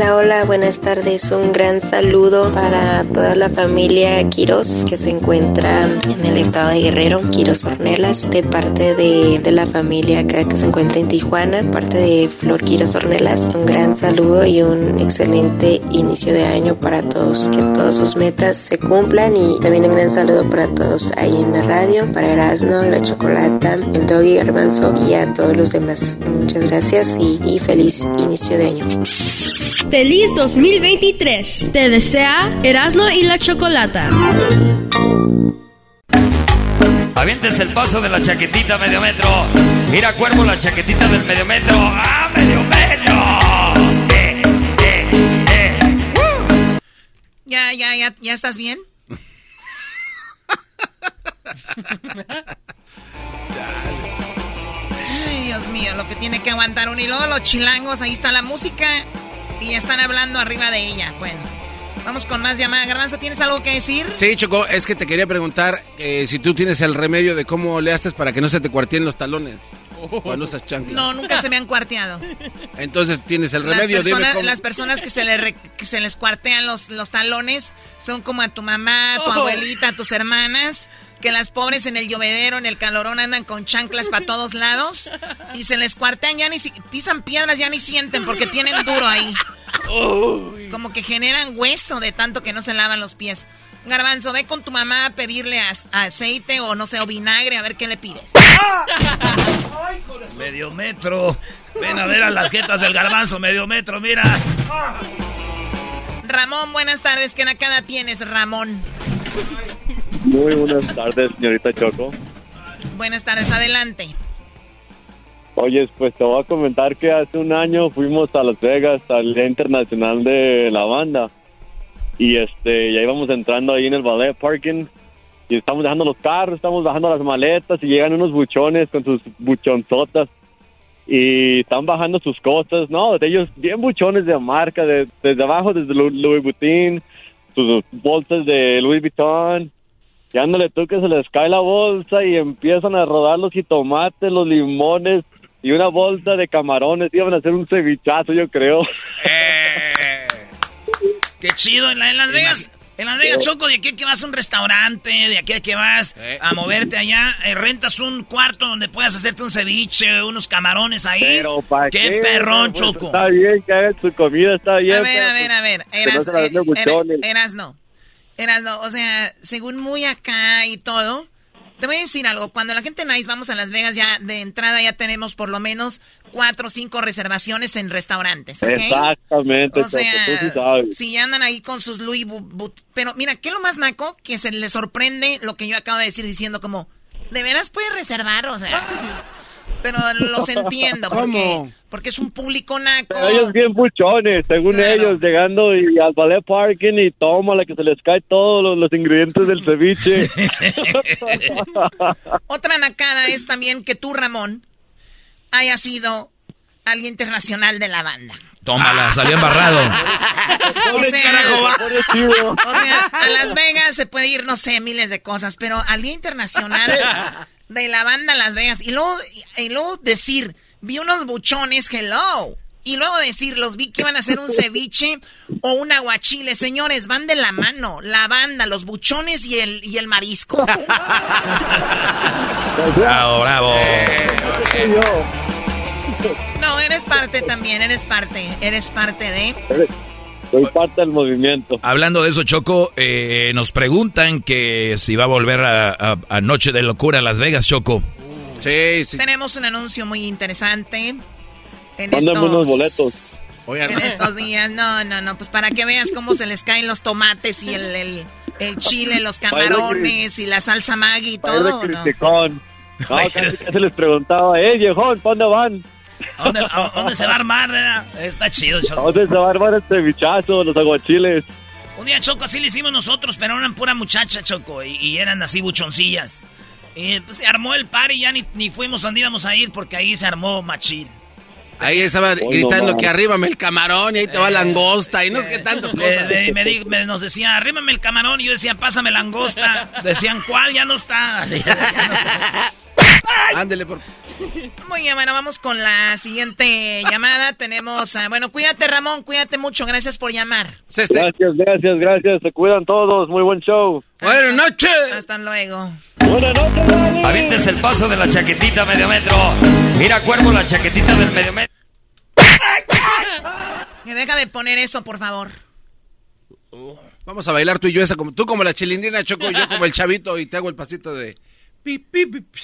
Hola, hola, buenas tardes. Un gran saludo para toda la familia Quiros que se encuentra en el estado de Guerrero, Quiros Ornelas, de parte de, de la familia acá que se encuentra en Tijuana, parte de Flor Quiros Ornelas. Un gran saludo y un excelente inicio de año para todos. Que todas sus metas se cumplan y también un gran saludo para todos ahí en la radio, para Erasno, la Chocolata, el Doggy Garbanzo y a todos los demás. Muchas gracias y, y feliz inicio de año. Feliz 2023. Te desea Erasmo y la Chocolata. Avientes el paso de la chaquetita medio metro. Mira, cuervo, la chaquetita del medio metro. ¡Ah, medio metro! Eh, eh, eh. Ya, ya, ya, ¿ya estás bien? Ay, Dios mío, lo que tiene que aguantar un hilo. Los chilangos, ahí está la música y están hablando arriba de ella. Bueno, Vamos con más llamadas. Garbanzo, ¿tienes algo que decir? Sí, Choco, es que te quería preguntar eh, si tú tienes el remedio de cómo le haces para que no se te cuarteen los talones. Cuando usas chanclas. No, nunca se me han cuarteado. Entonces tienes el remedio. Las personas, dime las personas que se, le que se les cuartean los, los talones son como a tu mamá, a tu Oh. abuelita, a tus hermanas. Que las pobres en el llovedero, en el calorón, andan con chanclas para todos lados. Y se les cuartean, ya ni si, pisan piedras, ya ni sienten porque tienen duro ahí. Como que generan hueso de tanto que no se lavan los pies. Garbanzo, ve con tu mamá a pedirle aceite o no sé, o vinagre, a ver qué le pides. Medio metro. Ven a ver a las jetas del garbanzo, medio metro, mira. Ramón, buenas tardes. ¿Qué nacada tienes, Ramón? Muy buenas tardes, señorita Choco. Buenas tardes, adelante. Oye, pues te voy a comentar que hace un año fuimos a Las Vegas al Día Internacional de la Banda. Y este, ya íbamos entrando ahí en el ballet parking. Y estamos dejando los carros, estamos bajando las maletas y llegan unos buchones con sus buchonzotas. Y están bajando sus cosas, ¿no? De ellos bien buchones de marca, de- desde abajo, desde Louis Vuitton, sus bolsas de Louis Vuitton. Y ándale tú que se les cae la bolsa y empiezan a rodar los jitomates, los limones y una bolsa de camarones. Iban a hacer un cevichazo, yo creo. Qué chido. En, la- en Las Vegas, en Las Vegas, Choco, de aquí a que vas a un restaurante, de aquí a que vas a moverte allá, eh, rentas un cuarto donde puedas hacerte un ceviche, unos camarones ahí. Pero ¿para qué, qué? perrón, Pues, Choco. Está bien que hagan su comida, está bien. A ver, pero, a ver, pues, a ver. no Eras, eh, eras no. Eras no. O sea, según muy acá y todo. Te voy a decir algo. Cuando la gente nice vamos a Las Vegas, ya de entrada ya tenemos por lo menos cuatro o cinco reservaciones en restaurantes. Exactamente, O sí sea, sabes. si ya andan ahí con sus Louis Bu- Pero mira, ¿qué es lo más naco? Que se les sorprende lo que yo acabo de decir diciendo como, ¿de veras puedes reservar? O sea, pero los entiendo. Porque, ¿Cómo? porque es un público naco. Pero ellos bien buchones, según ellos, llegando y al ballet parking y toma la que se les cae todos los, los ingredientes del ceviche. Otra nacada es también que tú, Ramón, hayas sido alguien internacional de la banda. Tómala, salió embarrado. O sea, o sea, a Las Vegas se puede ir, no sé, miles de cosas, pero al Día Internacional de la banda Las Vegas, y luego, y luego decir, vi unos buchones, hello, y luego decir, los vi que iban a hacer un ceviche o un aguachile. Señores, van de la mano, la banda, los buchones y el, y el marisco. Bravo, bravo. No, eres parte también, eres parte, eres parte de... Soy parte del movimiento. Hablando de eso, Choco, eh, nos preguntan que si va a volver a, a- a Noche de Locura a Las Vegas, Choco. Sí, sí. Tenemos un anuncio muy interesante. En Mándame estos, unos boletos. en estos días. No, no, no. Pues para que veas cómo se les caen los tomates y el, el, el chile, los camarones y la salsa Maggi y Para todo. ¿no? No, casi, casi les preguntaba, eh, viejón, ¿pa' dónde van? ¿A dónde, a dónde se va a armar? verdad? Está chido, ¿A Choco. dónde se va a armar este bichazo, los aguachiles? Un día, Choco, así le hicimos nosotros, pero eran pura muchacha, Choco, y, y eran así buchoncillas. Y pues, se armó el par y ya ni, ni fuimos donde íbamos a ir porque ahí se armó machín. Ahí estaba no gritando que arríbame el camarón y ahí te va langosta y no sé qué tantas Le- cosas. me di- me- nos decía, arrímame el camarón, y yo decía, pásame langosta. Decían, ¿cuál? Ya no está. Ándele por... Muy bien, bueno, vamos con la siguiente llamada. Tenemos, a- bueno, cuídate Ramón, cuídate mucho. Gracias por llamar. Gracias, gracias, gracias. Se cuidan todos. Muy buen show. Buenas noches. Hasta luego. Buenas noches, Dani. Avientes el paso de la chaquetita medio metro. Mira, cuervo, la chaquetita del medio metro. Me deja de poner eso, por favor. Vamos a bailar tú y yo esa como tú como la chilindrina Choco y yo como el chavito y te hago el pasito de pi, pi, pi, pi.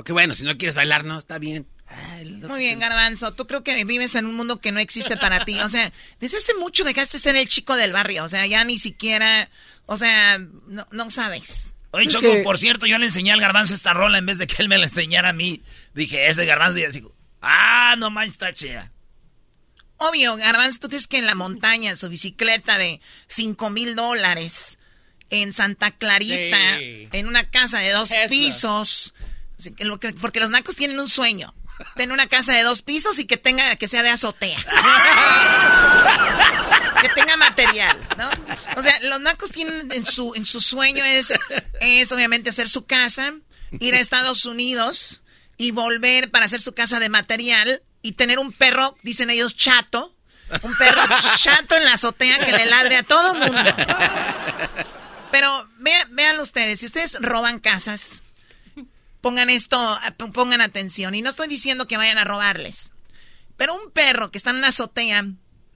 Ok, bueno, si no quieres bailar, no, está bien. Muy bien, Garbanzo. Tú creo que vives en un mundo que no existe para ti. O sea, desde hace mucho dejaste ser el chico del barrio. O sea, ya ni siquiera, o sea, no, no sabes. Oye, Es Choco, que- por cierto, yo le enseñé al garbanzo esta rola en vez de que él me la enseñara a mí. Dije, ese garbanzo y así, ah, no manches, está chida. Obvio, Garbanzo, ¿tú crees que en la montaña, en su bicicleta de cinco mil dólares, en Santa Clarita, Sí. en una casa de dos Tesla. pisos, porque los nacos tienen un sueño, tener una casa de dos pisos y que tenga, que sea de azotea. que tenga material, ¿no? O sea, los nacos tienen en su, en su sueño es, es obviamente hacer su casa, ir a Estados Unidos y volver para hacer su casa de material y tener un perro, dicen ellos, chato. Un perro chato en la azotea que le ladre a todo mundo. Pero vean, ustedes, si ustedes roban casas, pongan esto, pongan atención. Y no estoy diciendo que vayan a robarles. Pero un perro que está en una azotea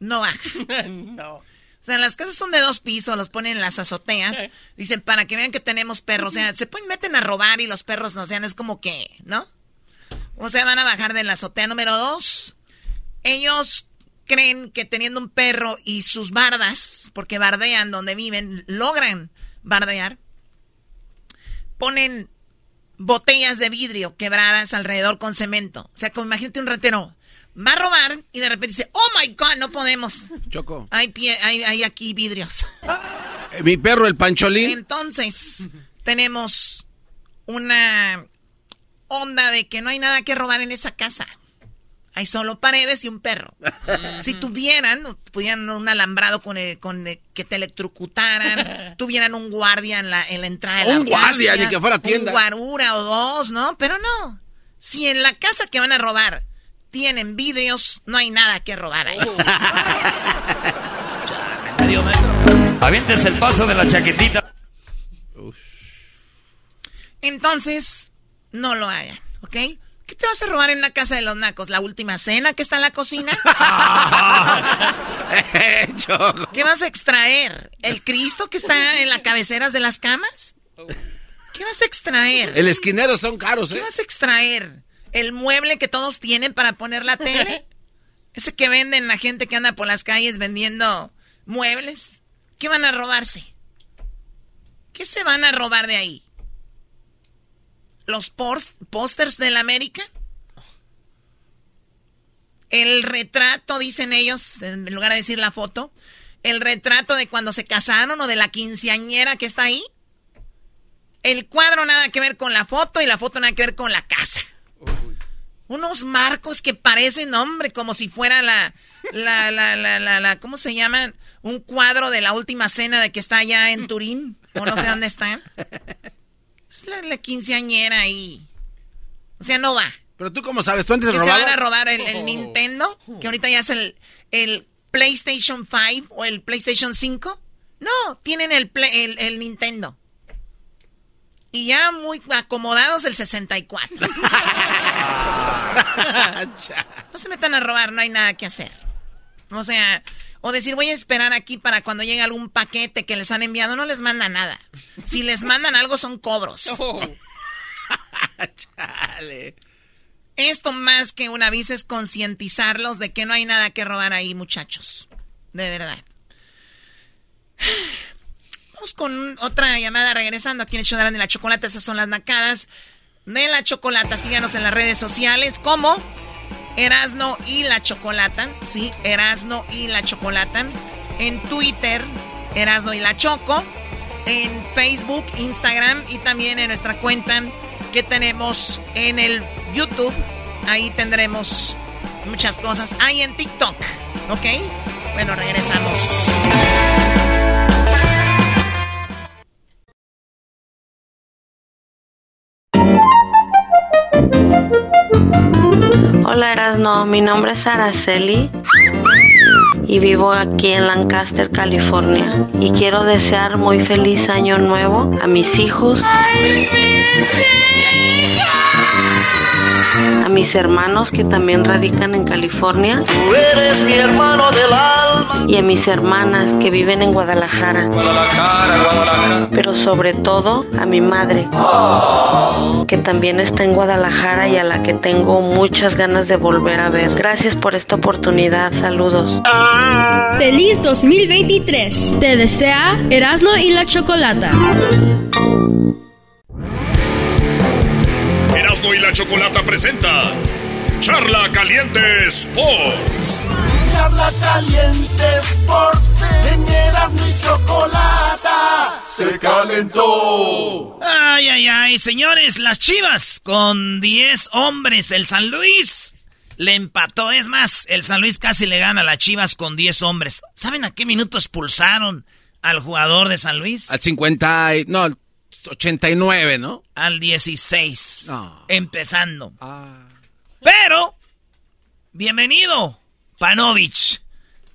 no baja. no. O sea, las casas son de dos pisos, los ponen en las azoteas. Dicen, para que vean que tenemos perros. O sea, se pueden meten a robar y los perros no sean, es como que, ¿no? O sea, van a bajar de la azotea número dos. Ellos creen que teniendo un perro y sus bardas, porque bardean donde viven, logran bardear, ponen botellas de vidrio quebradas alrededor con cemento. O sea, como imagínate un ratero va a robar y de repente dice, oh my god, no podemos. Choco. Hay, pie, hay, aquí vidrios. Eh, mi perro, el pancholín. Entonces, tenemos una onda de que no hay nada que robar en esa casa. Hay solo paredes y un perro. si tuvieran, pudieran un alambrado con, con que te electrocutaran, tuvieran un guardia en la, en la entrada de la Un guardia, ni que fuera tienda. Un guarura o dos, ¿no? Pero no. Si en la casa que van a robar tienen vidrios, no hay nada que robar ahí. Avientes el paso de la chaquetita. Entonces, no lo hagan, ¿ok? ¿Qué te vas a robar en la casa de los nacos? ¿La última cena que está en la cocina? ¿Qué vas a extraer? ¿El Cristo que está en las cabeceras de las camas? ¿Qué vas a extraer? El esquinero son caros, ¿eh? ¿Qué vas a extraer? el mueble que todos tienen para poner la tele. Ese que venden la gente que anda por las calles vendiendo muebles. ¿Qué van a robarse? ¿Qué se van a robar de ahí? ¿Los pósters de la América? El retrato, dicen ellos, en lugar de decir la foto, el retrato de cuando se casaron o de la quinceañera que está ahí. El cuadro nada que ver con la foto y la foto nada que ver con la casa. Unos marcos que parecen, hombre, como si fuera la, la, la, la, la, ¿cómo se llaman? Un cuadro de la última cena de que está allá en Turín, o no sé dónde está. Es la, quinceañera ahí. O sea, no va. Pero tú cómo sabes, tú antes de robar. se van a robar el, Nintendo, que ahorita ya es el, el PlayStation 5 o el PlayStation 5. No, tienen el, el, el Nintendo. Y ya muy acomodados el 64. no se metan a robar, no hay nada que hacer. O sea, o decir voy a esperar aquí para cuando llegue algún paquete que les han enviado, no les manda nada. Si les mandan algo son cobros. Esto más que un aviso es concientizarlos de que no hay nada que robar ahí, muchachos. De verdad con otra llamada regresando aquí en el show de la chocolate. Esas son las nacadas de la chocolata. Síganos en las redes sociales como Erasno y la Chocolata. Sí, Erasno y la Chocolata. En Twitter, Erasno y la Choco. En Facebook, Instagram y también en nuestra cuenta que tenemos en el YouTube. Ahí tendremos muchas cosas. Ahí en TikTok. ¿Ok? Bueno, regresamos. Hola Erasno, mi nombre es Araceli y vivo aquí en Lancaster, California. Y quiero desear muy feliz año nuevo a mis hijos a mis hermanos que también radican en California. Tú eres mi hermano del alma. Y a mis hermanas que viven en Guadalajara. Guadalajara, Guadalajara. Pero sobre todo a mi madre, que también está en Guadalajara y a la que tengo muchas ganas de volver a ver. Gracias por esta oportunidad. Saludos. Feliz 2023. Te desea Erasmo y la Chocolata. Y la Chocolata presenta Charla Caliente Sports. Charla Caliente Sports. En Erasmo y Chocolata se calentó. Ay, ay, ay, señores, las chivas con 10 hombres, el San Luis le empató. Es más, el San Luis casi le gana a las Chivas con 10 hombres. ¿Saben a qué minuto expulsaron al jugador de San Luis? Al 50, no, 89, ¿no? Al 16. Empezando. Ah. Pero, bienvenido, Panovich.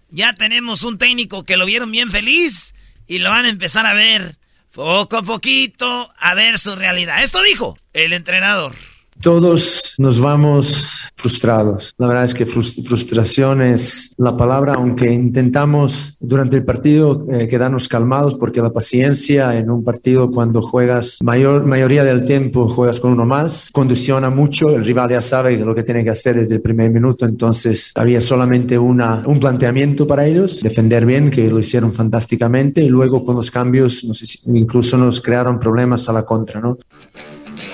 Ya tenemos un técnico que lo vieron bien feliz y lo van a empezar a ver poco a poquito, a ver su realidad. Esto dijo el entrenador. Todos nos vamos frustrados. La verdad es que frustración es la palabra, aunque intentamos durante el partido eh, quedarnos calmados porque la paciencia en un partido cuando juegas mayor mayoría del tiempo juegas con uno más condiciona mucho. El rival ya sabe lo que tiene que hacer desde el primer minuto, entonces había solamente una, un planteamiento para ellos, defender bien, que lo hicieron fantásticamente y luego con los cambios incluso nos crearon problemas a la contra, ¿no?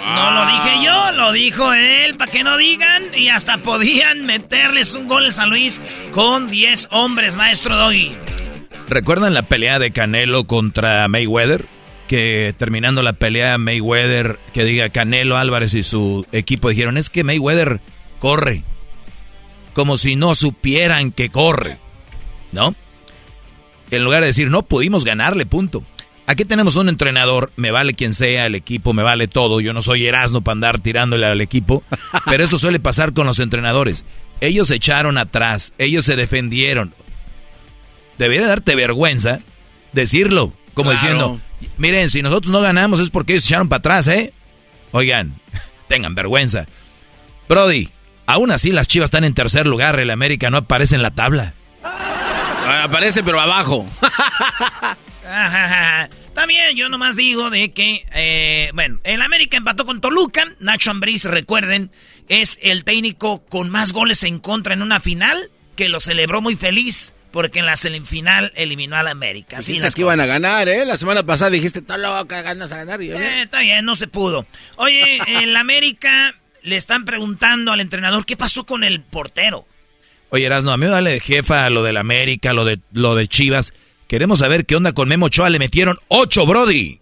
No lo dije yo, lo dijo él, para que no digan. Y hasta podían meterles un gol a San Luis con 10 hombres, maestro Doggy. ¿Recuerdan la pelea de Canelo contra Mayweather? Que terminando la pelea, Mayweather, que diga Canelo Álvarez y su equipo dijeron, es que Mayweather corre. Como si no supieran que corre. ¿No? En lugar de decir, no pudimos ganarle, punto. Aquí tenemos un entrenador, me vale quien sea, el equipo, me vale todo. Yo no soy Erasmo para andar tirándole al equipo, pero esto suele pasar con los entrenadores. Ellos se echaron atrás, ellos se defendieron. Debería darte vergüenza decirlo, como diciendo, miren, si nosotros no ganamos es porque ellos se echaron para atrás, ¿eh? Oigan, tengan vergüenza. Brody, aún así las chivas están en tercer lugar, el América no aparece en la tabla. Aparece pero abajo. También yo nomás digo de que, eh, bueno, el América empató con Toluca. Nacho Ambriz, recuerden, es el técnico con más goles en contra en una final, que lo celebró muy feliz. Porque en la semifinal eliminó al América. Así que iban a ganar, ¿eh? La semana pasada dijiste, está loca, ganas a ganar. eh, está bien, no se pudo. Oye, el América le están preguntando al entrenador qué pasó con el portero. Oye, Erasno, a mí me vale de jefa lo del América, lo de, lo de Chivas. Queremos saber qué onda con Memo Ochoa. Le metieron ocho, Brody.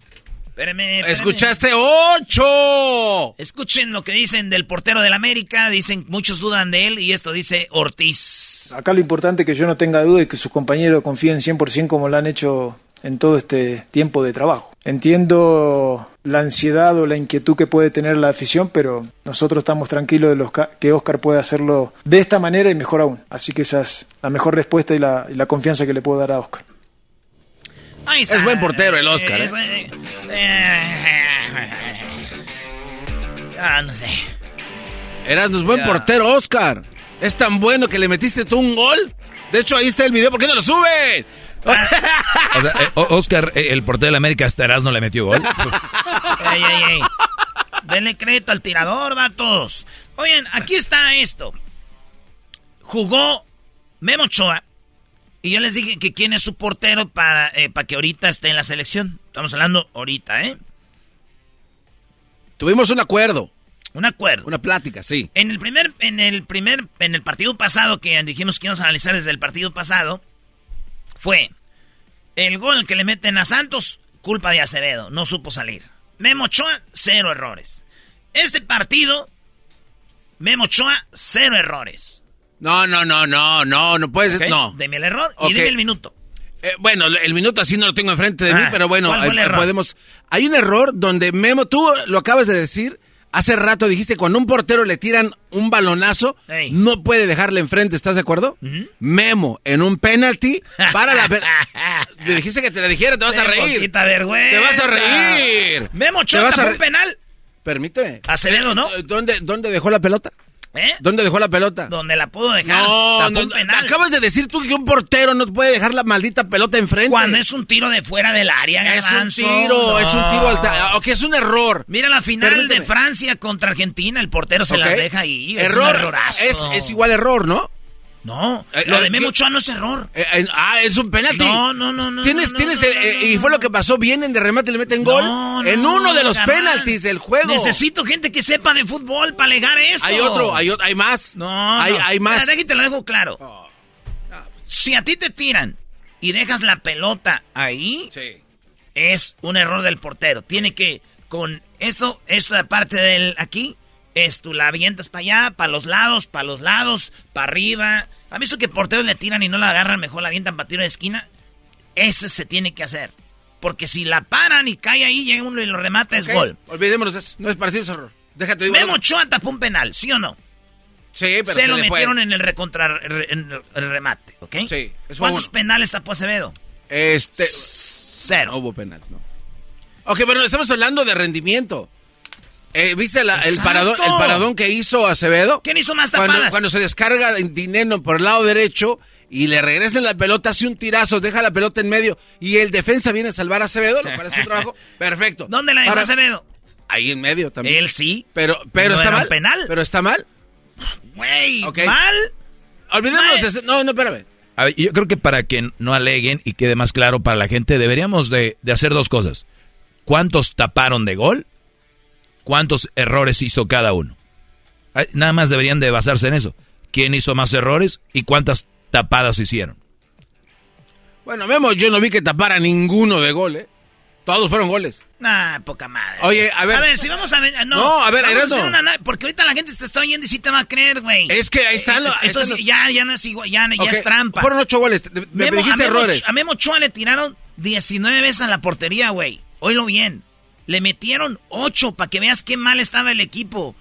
Espérame, ¡Escuchaste ocho! Escuchen lo que dicen del portero del América. Dicen, muchos dudan de él y esto dice Ortiz. Acá lo importante es que yo no tenga duda y que sus compañeros confíen 100% como lo han hecho en todo este tiempo de trabajo. Entiendo la ansiedad o la inquietud que puede tener la afición, pero nosotros estamos tranquilos de los que Oscar puede hacerlo de esta manera y mejor aún. Así que esa es la mejor respuesta y la, y la confianza que le puedo dar a Oscar. Es buen portero el Oscar. ¿eh? Ah, no sé. Eras un buen portero, Oscar. Es tan bueno que le metiste tú un gol. De hecho, ahí está el video. ¿Por qué no lo sube? Eh, Oscar, eh, el portero de América, hasta no le metió gol. ey, ey, ey. Denle crédito al tirador, vatos. Oigan, aquí está esto. Jugó Memo Ochoa y yo les dije que quién es su portero para, eh, para que ahorita esté en la selección. Estamos hablando ahorita, ¿eh? Tuvimos un acuerdo. Un acuerdo. Una plática, sí. En el primer, en el primer, en el partido pasado que dijimos que íbamos a analizar desde el partido pasado, fue el gol que le meten a Santos, culpa de Acevedo, no supo salir. Memo Ochoa, cero errores. Este partido, Memo Ochoa, cero errores. No, no, no, no, no, no puedes, no. Deme el error y dime el minuto. Eh, bueno, el minuto así no lo tengo enfrente de mí, ah, pero bueno, eh, podemos. Hay un error donde Memo, tú lo acabas de decir. Hace rato dijiste, cuando un portero le tiran un balonazo, no puede dejarle enfrente, ¿estás de acuerdo? Memo, en un penalty, para la... Me dijiste que te la dijera, te vas a reír. vergüenza. Te vas a reír. Memo chota un penal. Permíteme. Acevedo, ¿no? ¿Dónde, ¿Dónde dejó la pelota? ¿Eh? ¿Dónde dejó la pelota? Donde la pudo dejar. No, no, acabas de decir tú que un portero no puede dejar la maldita pelota enfrente. Cuando es un tiro de fuera del área, Es un tiro, es un tiro al Ok, es un error. Mira la final de Francia contra Argentina, el portero se las deja ahí. Error. Es, es igual error, ¿no? No, eh, lo de eh, Memo Ochoa no es error. Eh, ah, es un penalti. No, no, no, no. Tienes, tienes, y fue lo que pasó. Vienen de remate y le meten gol. en uno de los penaltis del juego. Necesito gente que sepa de fútbol para alegar esto. Hay otro, hay, hay más. No, hay, hay más. Déjate, te lo dejo claro. Oh. Si a ti te tiran y dejas la pelota ahí, es un error del portero. Tiene que, con esto, esto aparte del aquí, Esto, la avientas para allá, para los lados, para los lados, para arriba. ¿Han visto que porteros le tiran y no la agarran? Mejor la avientan para tiro de esquina. Eso se tiene que hacer. Porque si la paran y cae ahí, llega uno y lo remata, es gol. Olvidémonos de eso. No es partido, es error. Déjate digo. Memo Ochoa tapó un penal, ¿sí o no? Sí, pero se, lo metieron en el recontra en el remate, ¿ok? Sí. ¿Cuántos penales tapó Acevedo? Este. Cero. No hubo penales, no. Ok, bueno, estamos hablando de rendimiento. Eh, ¿Viste el, paradón, el paradón que hizo Acevedo? ¿Quién hizo más tapadas? Cuando, cuando se descarga dinero por el lado derecho y le regresa la pelota, hace un tirazo, deja la pelota en medio y el defensa viene a salvar a Acevedo, lo es un trabajo perfecto. ¿Dónde la dejó Acevedo? Ahí en medio también. Él sí. Pero, pero está mal. penal. Pero está mal. Güey, ¿mal? Olvidemos de eso. No, no, espérame. yo creo que para que no aleguen y quede más claro para la gente, deberíamos de, de hacer dos cosas. ¿Cuántos taparon de gol? ¿Cuántos errores hizo cada uno? Nada más deberían de basarse en eso. ¿Quién hizo más errores y cuántas tapadas hicieron? Bueno, vemos, yo no vi que tapara ninguno de gol, ¿eh? Todos fueron goles. Nah, poca madre. Oye, a ver. A ver, si vamos a ver. No, no a ver, Porque ahorita la gente te está oyendo y sí te va a creer, güey. Es que ahí están. Eh, entonces ya, ya no es igual, ya, ya es trampa. Fueron ocho goles. Me, dijiste errores. A Memo Chua le tiraron 19 veces a la portería, güey. Oílo bien. Le metieron ocho para que veas qué mal estaba el equipo.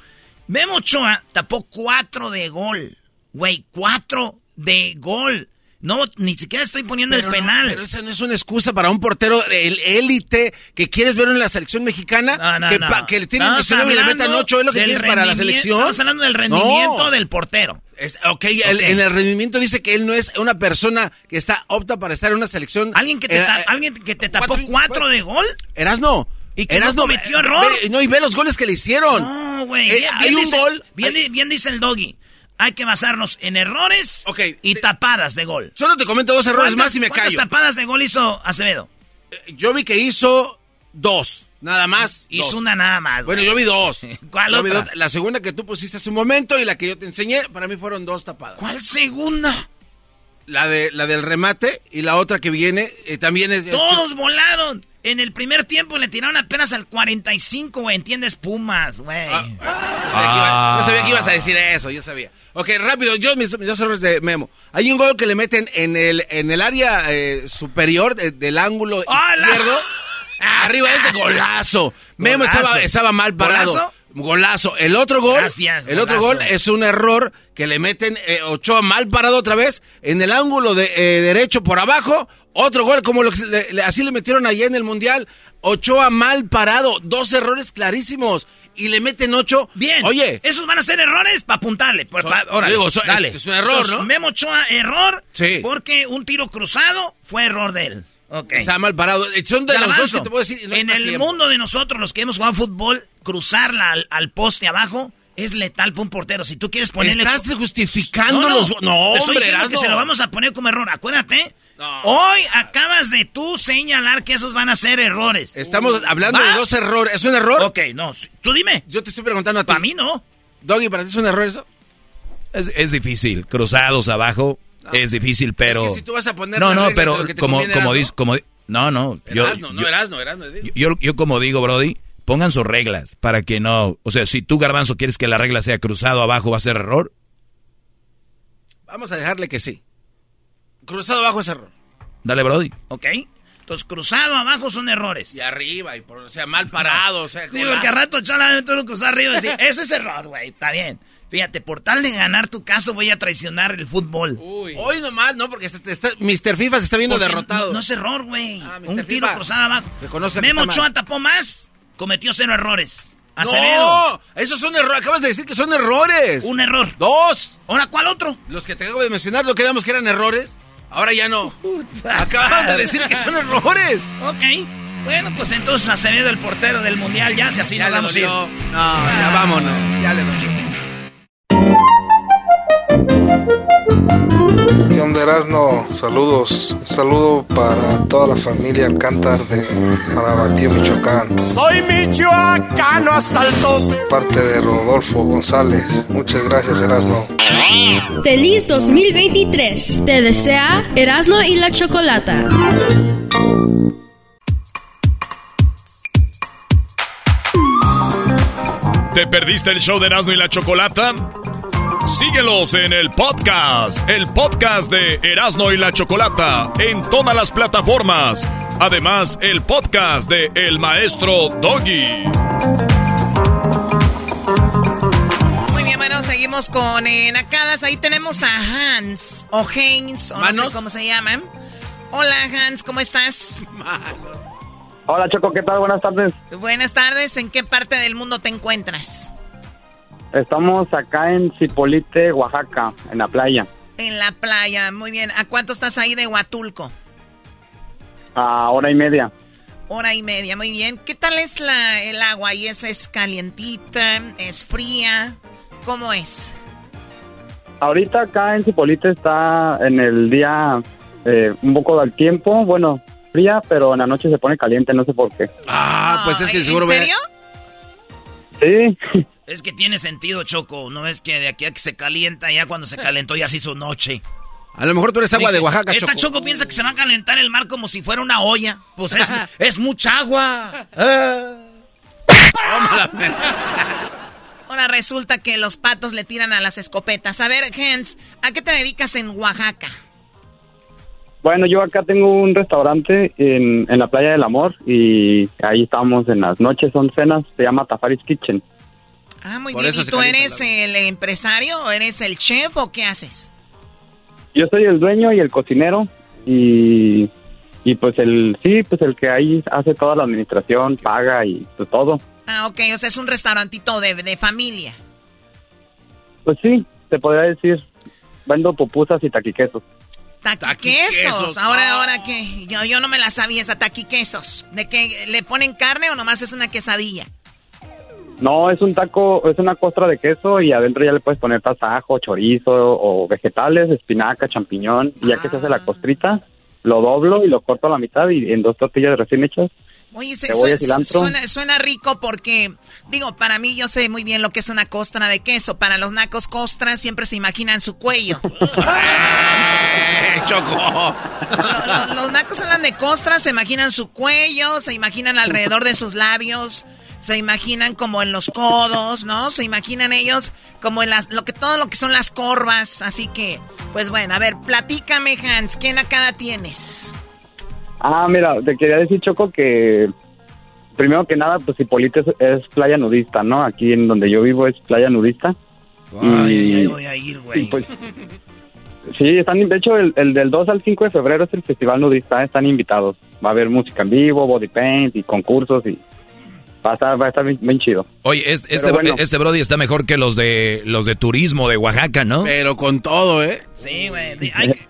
Memo Ochoa tapó cuatro de gol. Güey, cuatro de gol. No, ni siquiera estoy poniendo el penal. pero esa no es una excusa para un portero el élite que quieres ver en la selección mexicana. No, no, que, no. que le tienen 19 y le metan 8 es lo que quieres para la selección. Estamos hablando del rendimiento del portero. ok, en el rendimiento dice que él no es una persona que está opta para estar en una selección. ¿Alguien que te, eh, ¿alguien que te tapó cuatro, de gol? Eras no. ¿Y que no cometió error? no, y ve los goles que le hicieron. No, güey. Eh, hay un gol. Bien, dice el doggy hay que basarnos en errores y tapadas de gol. Solo te comento dos errores más y me callo. ¿Cuántas tapadas de gol hizo Acevedo? Eh, yo vi que hizo dos. Nada más. Hizo una nada más. Bueno, yo vi dos. ¿Cuál otra? La segunda que tú pusiste hace un momento y la que yo te enseñé, para mí fueron dos tapadas. ¿Cuál segunda? La, de, la del remate y la otra que viene eh, también es... Todos volaron. En el primer tiempo le tiraron apenas al 45, güey. ¿Entiendes? Pumas, güey. Ah, no, sabía que ibas a decir eso, yo sabía. Ok, rápido, yo mis, dos errores de Memo. Hay un gol que le meten en el, en el área eh, superior del ángulo izquierdo. Arriba de este golazo. Memo estaba, estaba mal parado. Golazo. El otro gol, el otro gol es un error que le meten eh, Ochoa mal parado otra vez en el ángulo de, eh, derecho por abajo. Otro gol como lo así le metieron allá en el mundial. Ochoa mal parado, dos errores clarísimos y le meten ocho. Bien. Oye, esos van a ser errores para apuntarle. dale. Es un error, ¿no? Memo Ochoa error. Sí. Porque un tiro cruzado fue error de él. Okay. Está mal parado. Son de los dos que te puedo decir. en el mundo de nosotros, los que hemos jugado fútbol, cruzarla al, poste abajo es letal para un portero. Si tú quieres ponerle. Estás justificando los. No, hombre, que se lo vamos a poner como error. Acuérdate. Hoy acabas de tú señalar que esos van a ser errores. Estamos hablando de dos errores. ¿Es un error? Ok, no. Tú dime. Yo te estoy preguntando a ti. Para mí no. Doggy, ¿para ti es un error eso? Es, difícil. Cruzados abajo es difícil, pero. Es que si tú vas a poner. No, no, pero como, como dices. Como, no, no. Yo, no, no, eras, no, eras, no. Yo, yo como digo, Brody Pongan sus reglas para que no... O sea, si tú, Garbanzo, quieres que la regla sea cruzado abajo, ¿va a ser error? Vamos a dejarle que sí. Cruzado abajo es error. Dale, Brody. Ok. Entonces, cruzado abajo son errores. Y arriba, y por, o sea, mal parado, o sea... Digo, que a rato chala tú lo cruzas arriba y decir, ese es error, güey, está bien. Fíjate, por tal de ganar tu caso voy a traicionar el fútbol. Uy. Hoy nomás, ¿no? Porque está, Mr. FIFA se está viendo derrotado. No, es error, güey. Ah, Un tiro cruzado abajo. Reconoce Memo Ochoa tapó más cometió cero errores. ¡No! Esos son errores. Acabas de decir que son errores. Un error. Dos. ¿Ahora cuál otro? Los que te acabo de mencionar, lo quedamos que eran errores. Ahora ya no. Acabas de decir que son errores. Ok. Bueno, pues entonces Acevedo, el portero del mundial, ya, si así ya vamos a ir. No, ya vámonos. Ya le ¿Qué onda Erasno? Saludos. Un saludo para toda la familia Alcántar de Marabatío, Michoacán. Soy michoacano hasta el tope. Parte de Rodolfo González. Muchas gracias Erasno. Feliz 2023. Te desea Erasno y la Chocolata. ¿Te perdiste el show de Erasmo y la Chocolata? Síguelos en el podcast, el podcast de Erasmo y la Chocolata, en todas las plataformas. Además, el podcast de El Maestro Doggy. Muy bien, bueno, seguimos con eh, Nacadas. Ahí tenemos a Hans, o Haynes, o no sé cómo se llaman. Hola, Hans, ¿cómo estás? Hola Choco, ¿qué tal? Buenas tardes. Buenas tardes, ¿en qué parte del mundo te encuentras? Estamos acá en Cipolite, Oaxaca, en la playa. En la playa, muy bien. ¿A cuánto estás ahí de Huatulco? A hora y media. Hora y media, muy bien. ¿Qué tal es la, el agua? ¿Y esa es calientita? ¿Es fría? ¿Cómo es? Ahorita acá en Cipolite está en el día eh, un poco del tiempo. Bueno, fría, pero en la noche se pone caliente, no sé por qué. Ah, pues es que seguro... ¿En serio? Sí. Es que tiene sentido, Choco. No es que de aquí a que se calienta, ya cuando se calentó ya se hizo noche. A lo mejor tú eres agua de Oaxaca, Esta Choco. piensa que se va a calentar el mar como si fuera una olla. Pues es, es mucha agua. Ah. Ahora resulta que los patos le tiran a las escopetas. A ver, Hans, ¿a qué te dedicas en Oaxaca? Bueno, yo acá tengo un restaurante en, en la playa del amor y ahí estamos en las noches, son cenas, se llama Tafaris Kitchen. Ah, muy bien. ¿Y tú eres el empresario o eres el chef o qué haces? Yo soy el dueño y el cocinero y, y pues el, sí, pues el que ahí hace toda la administración, paga y pues todo. Ah, ok, o sea, es un restaurantito de, de familia. Pues sí, te podría decir, vendo pupusas y taquiquesos. Taquiquesos. Ahora, ahora que yo, yo no me la sabía esa taquiquesos. ¿De qué le ponen carne o nomás es una quesadilla? No, es un taco, es una costra de queso y adentro ya le puedes poner tasajo, chorizo o vegetales, espinaca, champiñón. Y ya que se hace la ah. costrita, lo doblo y lo corto a la mitad y en dos tortillas recién hechas. Oye, suena, suena, rico porque, digo, para mí yo sé muy bien lo que es una costra de queso. Para los nacos costras siempre se imaginan su cuello. ¡Choco! los nacos hablan de costras, se imaginan su cuello, se imaginan alrededor de sus labios, se imaginan como en los codos, ¿no? Se imaginan ellos como en las, lo que, todo lo que son las corvas. Así que, pues bueno, a ver, platícame, Hans, ¿qué nacada tienes? Ah, mira, te quería decir, Choco, que primero que nada, pues Hipólito es, playa nudista, ¿no? Aquí en donde yo vivo es playa nudista. Ay, y, voy a ir, güey. Pues, sí, están, de hecho, el, del 2 al 5 de febrero es el festival nudista, están invitados. Va a haber música en vivo, body paint y concursos y va a estar, va a estar bien, chido. Oye, este, este, Brody está mejor que los de los de turismo de Oaxaca, ¿no? Pero con todo, ¿eh? Sí, güey.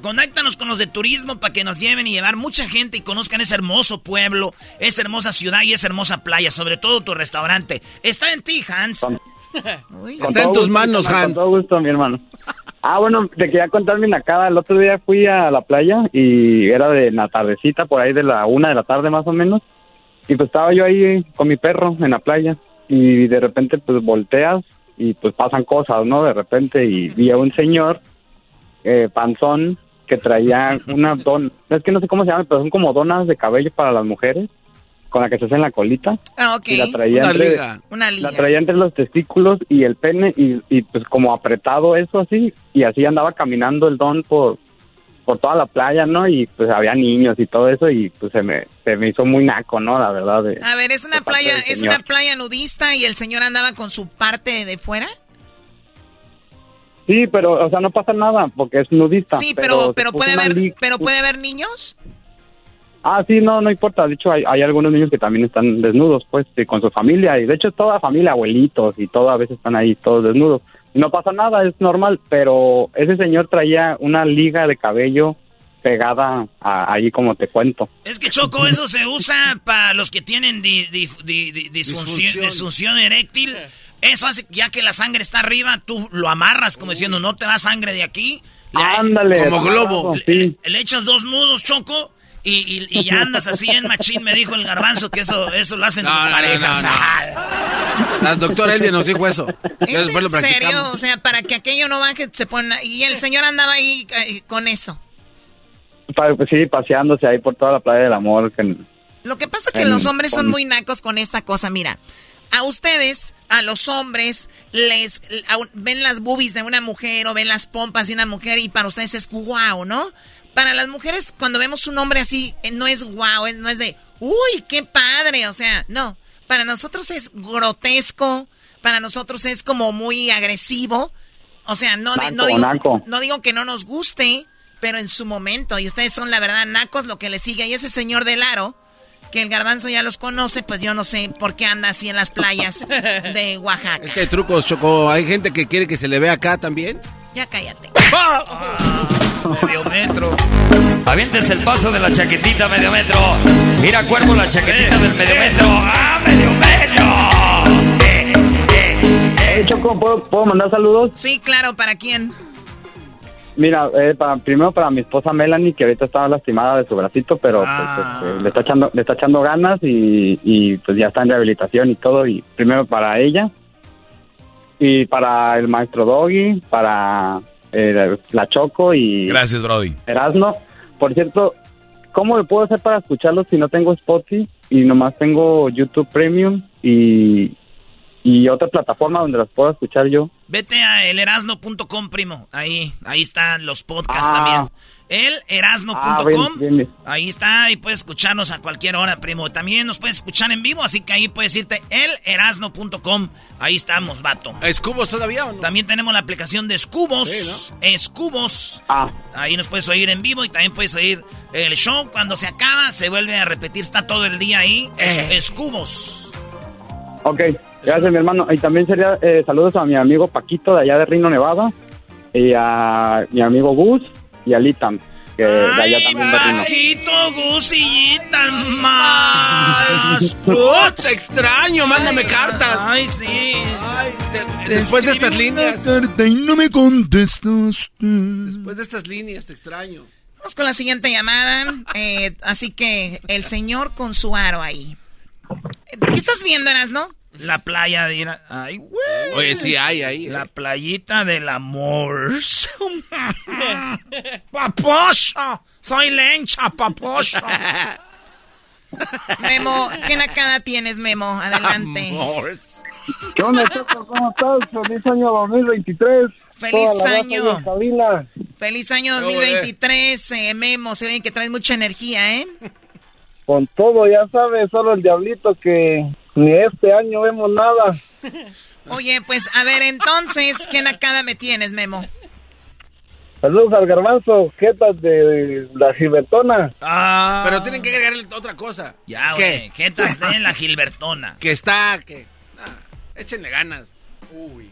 Conéctanos con los de turismo para que nos lleven y llevar mucha gente y conozcan ese hermoso pueblo, esa hermosa ciudad y esa hermosa playa, sobre todo tu restaurante. Está en ti, Hans. está en tus manos, Hans. Con todo gusto, mi hermano. Ah, bueno, te quería contar mi nacada. El otro día fui a la playa y era de la tardecita, por ahí de la una de la tarde más o menos. Y pues estaba yo ahí con mi perro en la playa y de repente pues volteas y pues pasan cosas, ¿no? De repente y vi a un señor eh, panzón que traía una don, es que no sé cómo se llama, pero son como donas de cabello para las mujeres con la que se hace en la colita. Ah, ok. Y la traía una entre, liga. Una liga. La traía entre los testículos y el pene y, y pues como apretado eso así y así andaba caminando el don por por toda la playa, ¿no? Y pues había niños y todo eso y pues se me, se me hizo muy naco, ¿no? La verdad. De, a ver, ¿es una playa es una playa nudista y el señor andaba con su parte de fuera? Sí, pero, o sea, no pasa nada porque es nudista. Sí, pero, pero, puede haber, pero puede haber niños. Ah, sí, no, no importa. De hecho, hay, hay algunos niños que también están desnudos, pues, con su familia. Y de hecho, toda familia, abuelitos y todo, a veces están ahí todos desnudos no pasa nada, es normal, pero ese señor traía una liga de cabello pegada ahí como te cuento. Es que Choco, eso se usa para los que tienen disfunción, eréctil. Eso hace ya que la sangre está arriba, tú lo amarras como diciendo, no te va sangre de aquí. Ándale. Como globo. Le, le, echas dos nudos, Choco, y, y, ya andas así en machín, me dijo el garbanzo que eso, eso lo hacen sus parejas. La doctora Elvia nos dijo eso. ¿Es en serio? O sea, para que aquello no baje, se pone... Y el señor andaba ahí eh, con eso. Pues sí, paseándose ahí por toda la playa del amor. Lo que pasa es que los hombres son muy nacos con esta cosa. Mira, a ustedes, a los hombres, les ven las boobies de una mujer o ven las pompas de una mujer y para ustedes es guau, ¿no? Para las mujeres, cuando vemos un hombre así, eh, no es guau, no es de, uy, qué padre, o sea, no. Para nosotros es grotesco, para nosotros es como muy agresivo. O sea, no, no, digo, no digo que no nos guste, pero en su momento, y ustedes son la verdad nacos lo que le sigue. Y ese señor del aro, que el garbanzo ya los conoce, pues yo no sé por qué anda así en las playas de Oaxaca. Es que hay trucos, Choco. Hay gente que quiere que se le vea acá también. Ya cállate. Ah, medio metro. Avientes el paso de la chaquetita medio metro. Mira, cuervo, la chaquetita del medio metro. ¡Ah, medio metro! Eh, eh, eh. Choco, ¿puedo, mandar saludos? Sí, claro, ¿para quién? Mira, eh, para, primero para mi esposa Melanie, que ahorita estaba lastimada de su bracito, pero pues, ah. este, le, está echando, le está echando ganas y, y, pues ya está en rehabilitación y todo. Y primero para ella y para el maestro Doggy, para eh, la Choco y... Gracias, Brody. Erasno. Por cierto, ¿cómo le puedo hacer para escucharlos si no tengo Spotify y nomás tengo YouTube Premium y, y otra plataforma donde las puedo escuchar yo? Vete a elerasno.com, primo. Ahí, ahí están los podcasts ah. también elerasno.com. Ah, ahí está, y puedes escucharnos a cualquier hora, primo. También nos puedes escuchar en vivo, así que ahí puedes irte elerasno.com. Ahí estamos, vato. ¿Escubos todavía o no? También tenemos la aplicación de Escubos. Escubos. Ah. Ahí nos puedes oír en vivo y también puedes oír el show. Cuando se acaba, se vuelve a repetir. Está todo el día ahí. Eh. Escubos. Ok, gracias, mi hermano. Y también sería eh, saludos a mi amigo Paquito de allá de Rino, Nevada. Y a mi amigo Gus y Alitan, que de allá también Paquito, Tan más. te extraño, mándame cartas. Ay, sí. Ay, después de estas líneas. Carta y no me contestas. Después de estas líneas, te extraño. Vamos con la siguiente llamada. Eh, así que el señor con su aro ahí. ¿Qué estás viendo, Eras, no? La playa de... Ay, güey. Oye, sí hay ahí. La playita del amor. paposo. Soy lencha, paposo. Memo, ¿qué nacada tienes, Memo? Adelante. ¿Qué onda, Choco? ¿Cómo estás? Feliz año 2023. Feliz año. Feliz año 2023, eh, Memo. Se ven que traes mucha energía, ¿eh? Con todo, ya sabes, solo el diablito que ni este año vemos nada. Oye, pues a ver, entonces, ¿qué nacada me tienes, Memo? Saludos al garbanzo, jetas de la Gilbertona. Ah. Pero tienen que agregarle otra cosa. Ya, ¿Qué? jetas de la Gilbertona. que está, que... Ah, échenle ganas. Uy.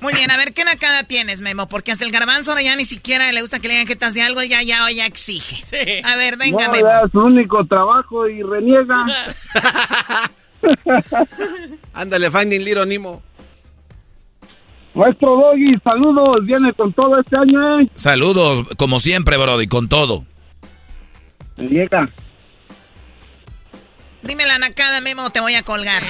Muy bien, a ver, ¿qué nacada tienes, Memo? Porque hasta el garbanzo ya ni siquiera le gusta que le digan jetas de algo, ya, ya, ya exige. Sí. A ver, venga, no, Memo. Es su único trabajo y reniega. Ándale, Finding Little Nemo. Nuestro Doggy, saludos, viene con todo este año, ¿eh? Saludos, como siempre, Brody, con todo. Llega. Dime la nacada, Memo, te voy a colgar.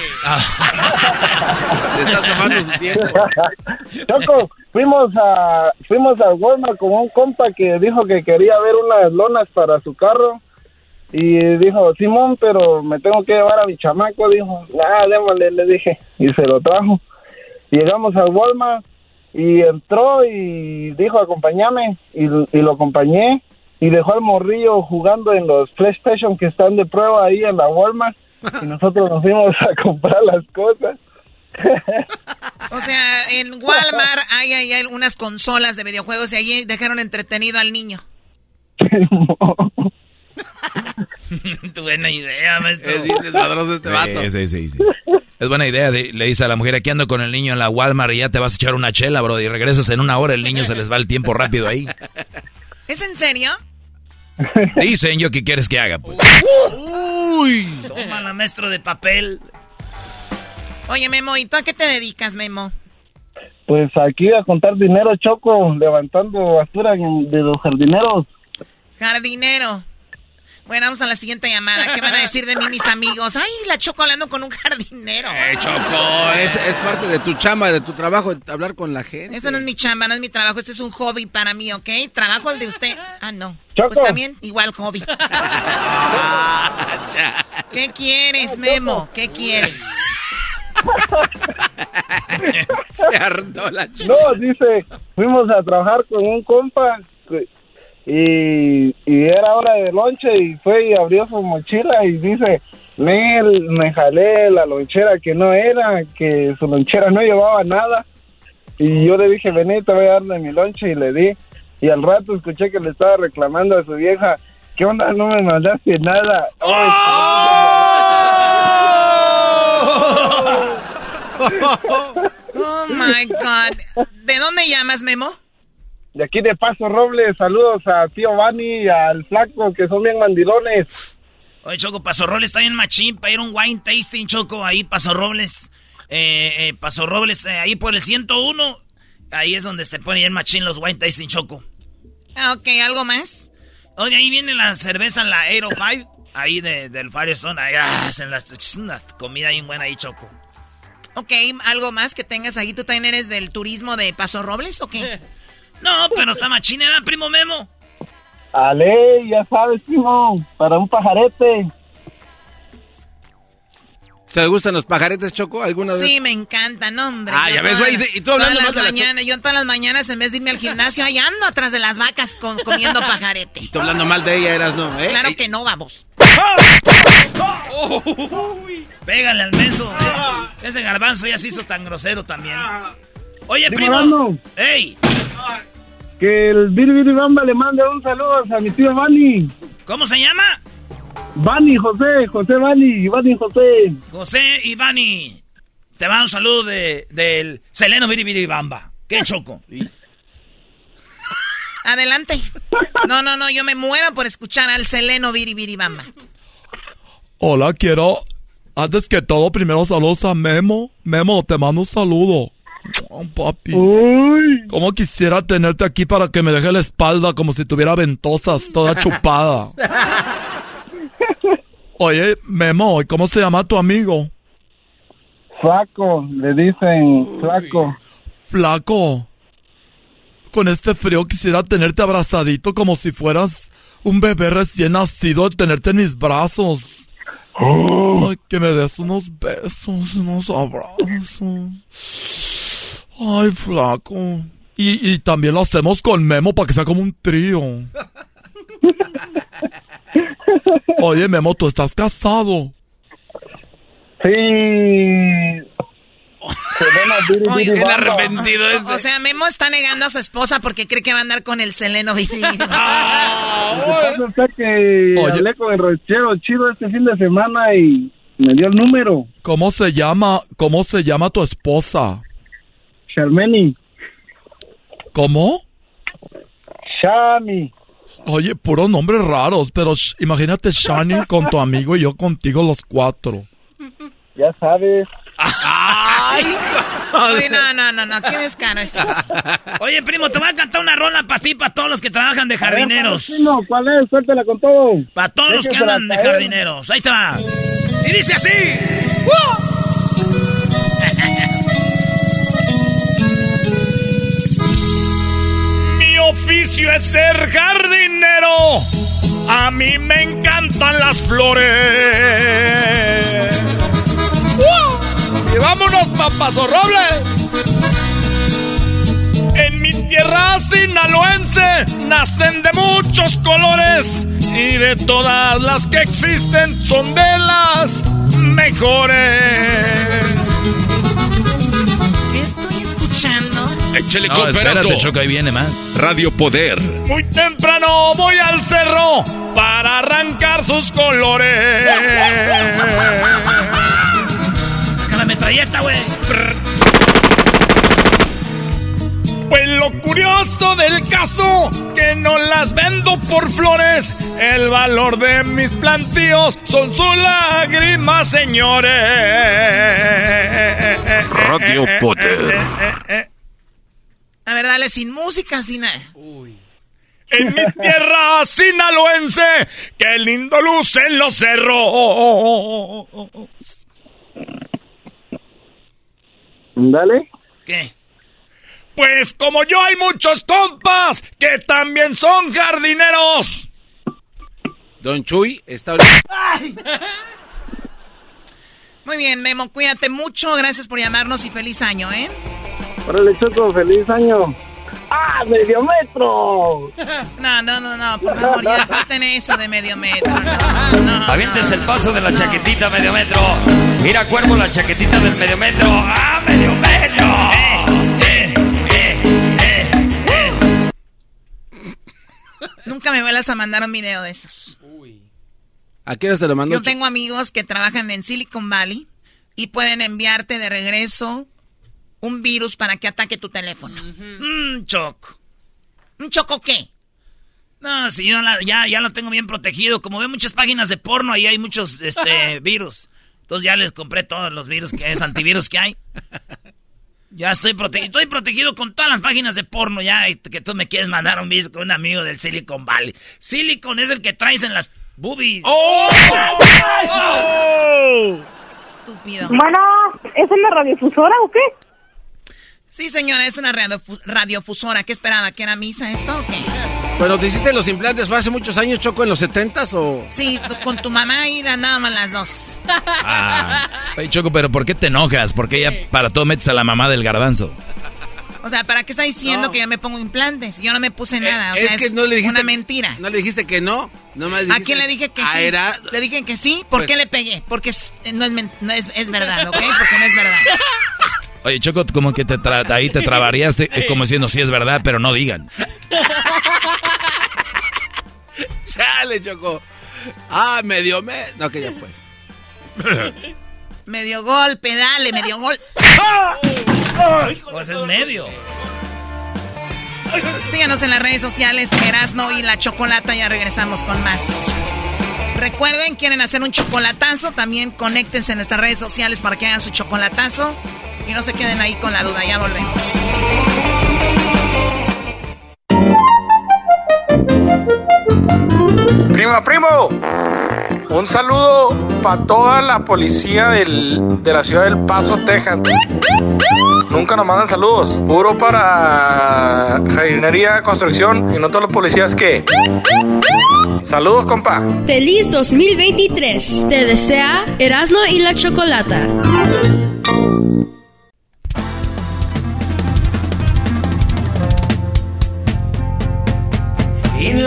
Te está tomando su tiempo. Choco, fuimos a fuimos al Walmart con un compa que dijo que quería ver unas lonas para su carro. Y dijo, Simón, pero me tengo que llevar a mi chamaco. Dijo, nada, démosle, le dije. Y se lo trajo. Llegamos al Walmart y entró y dijo, acompáñame. Y, y lo acompañé y dejó al morrillo jugando en los PlayStation que están de prueba ahí en la Walmart y nosotros nos fuimos a comprar las cosas. o sea, en Walmart hay, hay, unas consolas de videojuegos y ahí dejaron entretenido al niño. tu buena idea, maestro. Es desmadroso este vato. Sí, sí, sí, Es buena idea. le dice a la mujer, aquí ando con el niño en la Walmart y ya te vas a echar una chela, bro. Y regresas en una hora, el niño se les va el tiempo rápido ahí. ¿Es en serio? Dicen yo, ¿qué quieres que haga? Pues? Uy. Toma la maestro de papel. Oye, Memo, ¿y tú a qué te dedicas, Memo? Pues aquí a contar dinero, Choco, levantando basura de los jardineros. Jardinero. Bueno, vamos a la siguiente llamada. ¿Qué van a decir de mí mis amigos? Ay, la Choco hablando con un jardinero. Eh, Choco, es, parte de tu chamba, de tu trabajo, hablar con la gente. Eso no es mi chamba, no es mi trabajo. Este es un hobby para mí, ¿ok? Trabajo el de usted. Ah, no. Choco. Pues también, igual hobby. ¿Qué quieres, Memo? ¿Qué quieres? Se hartó la chica. No, dice, fuimos a trabajar con un compa y, era hora de lonche y fue y abrió su mochila y dice, me, me jalé la lonchera que no era, que su lonchera no llevaba nada. Y yo le dije, vení, te voy a dar de mi lonche y le di. Y al rato escuché que le estaba reclamando a su vieja, ¿qué onda? No me mandaste nada. oh my God. ¿De dónde llamas, Memo? De aquí de Paso Robles, saludos a tío Bani y al flaco, que son bien mandilones. Oye, Choco, Paso Robles está bien machín para ir a un wine tasting, Choco, ahí Paso Robles. Eh, eh, Paso Robles, eh, ahí por el 101, ahí es donde se ponen bien machín los wine tasting, Choco. Ah, ok, ¿algo más? Oye, ahí viene la cerveza, la 805, ahí de, del Firestone, ahí hacen las, una comida bien buena ahí, Choco. Ok, ¿algo más que tengas ahí? ¿Tú también eres del turismo de Paso Robles o qué? No, pero está machina, primo Memo? Ale, ya sabes, primo, para un pajarete. ¿Te gustan los pajaretes, Choco? ¿Alguna vez? Sí, me encantan, hombre. Ah, ya ves, güey. Y tú hablando más de mañanas, Yo todas las mañanas, en vez de irme al gimnasio, ahí ando atrás de las vacas con, comiendo pajarete. Y tú hablando mal de ella, eras no, ¿eh? Claro que no, vamos. Pégale al menso. Ese garbanzo ya se hizo tan grosero también. Oye, primo. ¡Ey! Que el Biri Bamba le mande un saludo a mi tío Bani. ¿Cómo se llama? Bani José, José Bani, Bani José. José y Bani. Te va un saludo de, del Seleno Biri Bamba. ¿Qué choco? Adelante. No, no, no, yo me muero por escuchar al Seleno Biri Bamba. Hola, quiero, antes que todo, primero saludos a Memo. Memo, te mando un saludo. Oh, papi. Como quisiera tenerte aquí para que me deje la espalda como si tuviera ventosas, toda chupada. Oye, Memo, ¿cómo se llama tu amigo? Flaco, le dicen flaco. Flaco. Con este frío quisiera tenerte abrazadito como si fueras un bebé recién nacido, tenerte en mis brazos. Oh. Ay, que me des unos besos, unos abrazos. Ay, flaco. Y, y también lo hacemos con Memo para que sea como un trío. Oye, Memo, ¿tú estás casado? Sí. Oye, el arrepentido este. O sea, Memo está negando a su esposa porque cree que va a andar con el Seleno ah, que Oye. hablé con el rochero chido este fin de semana y me dio el número. ¿Cómo se llama, cómo se llama tu esposa? Charmeni. ¿Cómo? Shami. Oye, puros nombres raros, pero imagínate Shani con tu amigo y yo contigo los cuatro. Ya sabes. Ay, no, no, no, no, qué descaro es eso. Oye, primo, te voy a cantar una rola para ti, para todos los que trabajan de jardineros. No, ¿cuál es? Suéltala con todo. Para todos los que andan de jardineros. Ahí te va. Y dice así. Oficio es ser jardinero. A mí me encantan las flores. Y vámonos, papazo roble. En mi tierra sinaloense nacen de muchos colores y de todas las que existen son de las mejores. Échale no, espérate, Choco, ahí viene más. Radio Poder. Muy temprano voy al cerro para arrancar sus colores. La metralleta, güey. Pues lo curioso del caso, que no las vendo por flores. El valor de mis plantíos son sus lágrimas, señores. Radio Poder. A ver, dale sin música, sin nada. Uy. en mi tierra sinaloense, qué lindo luce en los cerros. Dale. ¿Qué? Pues como yo hay muchos compas que también son jardineros. Don Chuy está... Muy bien, Memo, cuídate mucho. Gracias por llamarnos y feliz año, ¿eh? Órale, Choco, feliz año. ¡Ah, medio metro! No, no, no, no, por favor, ya corten eso de medio metro. No, Avientes el paso de la chaquetita medio metro. Mira, cuervo, la chaquetita del medio metro. ¡Ah, medio metro! Eh, eh, eh, Nunca me vuelvas a mandar un video de esos. ¿A qué hora te lo mando? Yo tengo amigos que trabajan en Silicon Valley y pueden enviarte de regreso un virus para que ataque tu teléfono. Un choco. ¿Un choco qué? No, si yo ya, ya lo tengo bien protegido. Como veo muchas páginas de porno, ahí hay muchos este, virus. Entonces ya les compré todos los virus que es antivirus que hay. Ya estoy protegido. Estoy protegido con todas las páginas de porno ya que tú me quieres mandar un virus con un amigo del Silicon Valley. Silicon es el que traes en las boobies. ¡Oh! Estúpido. Bueno, ¿es una radiofusora o qué? Sí, señora, es una radiofusora. ¿Qué esperaba? ¿Que era misa esto o qué? Bueno, ¿te hiciste los implantes fue hace muchos años, Choco, en los setentas o...? Sí, con tu mamá y andábamos las dos. Ah, Choco, pero ¿por qué te enojas? Porque ella para todo metes a la mamá del garbanzo. O sea, ¿para qué está diciendo que yo me pongo implantes? Yo no me puse nada. O sea, es, no le dijiste, una mentira. ¿No le dijiste que no? no ¿A quién le dije que sí? Le dije que sí. ¿Por pues qué le pegué? Porque no, es, no es, es verdad, ¿ok? Porque no es verdad. Oye, Choco, como que te ahí te trabarías como diciendo sí es verdad, pero no digan. Chale, Choco. Ah, medio me... No, que ya pues. medio golpe, dale, medio gol. Pues es medio. Síganos en las redes sociales, Erasno y la Chocolata, ya regresamos con más. Recuerden, quieren hacer un chocolatazo, también conéctense en nuestras redes sociales para que hagan su chocolatazo. Y no se queden ahí con la duda, ya volvemos. Primo, primo, un saludo para toda la policía del, de la ciudad del Paso, Texas. Nunca nos mandan saludos. Puro para jardinería, construcción y no todos los policías que. Saludos, compa. Feliz 2023. Te desea Erasmo y la Chocolata.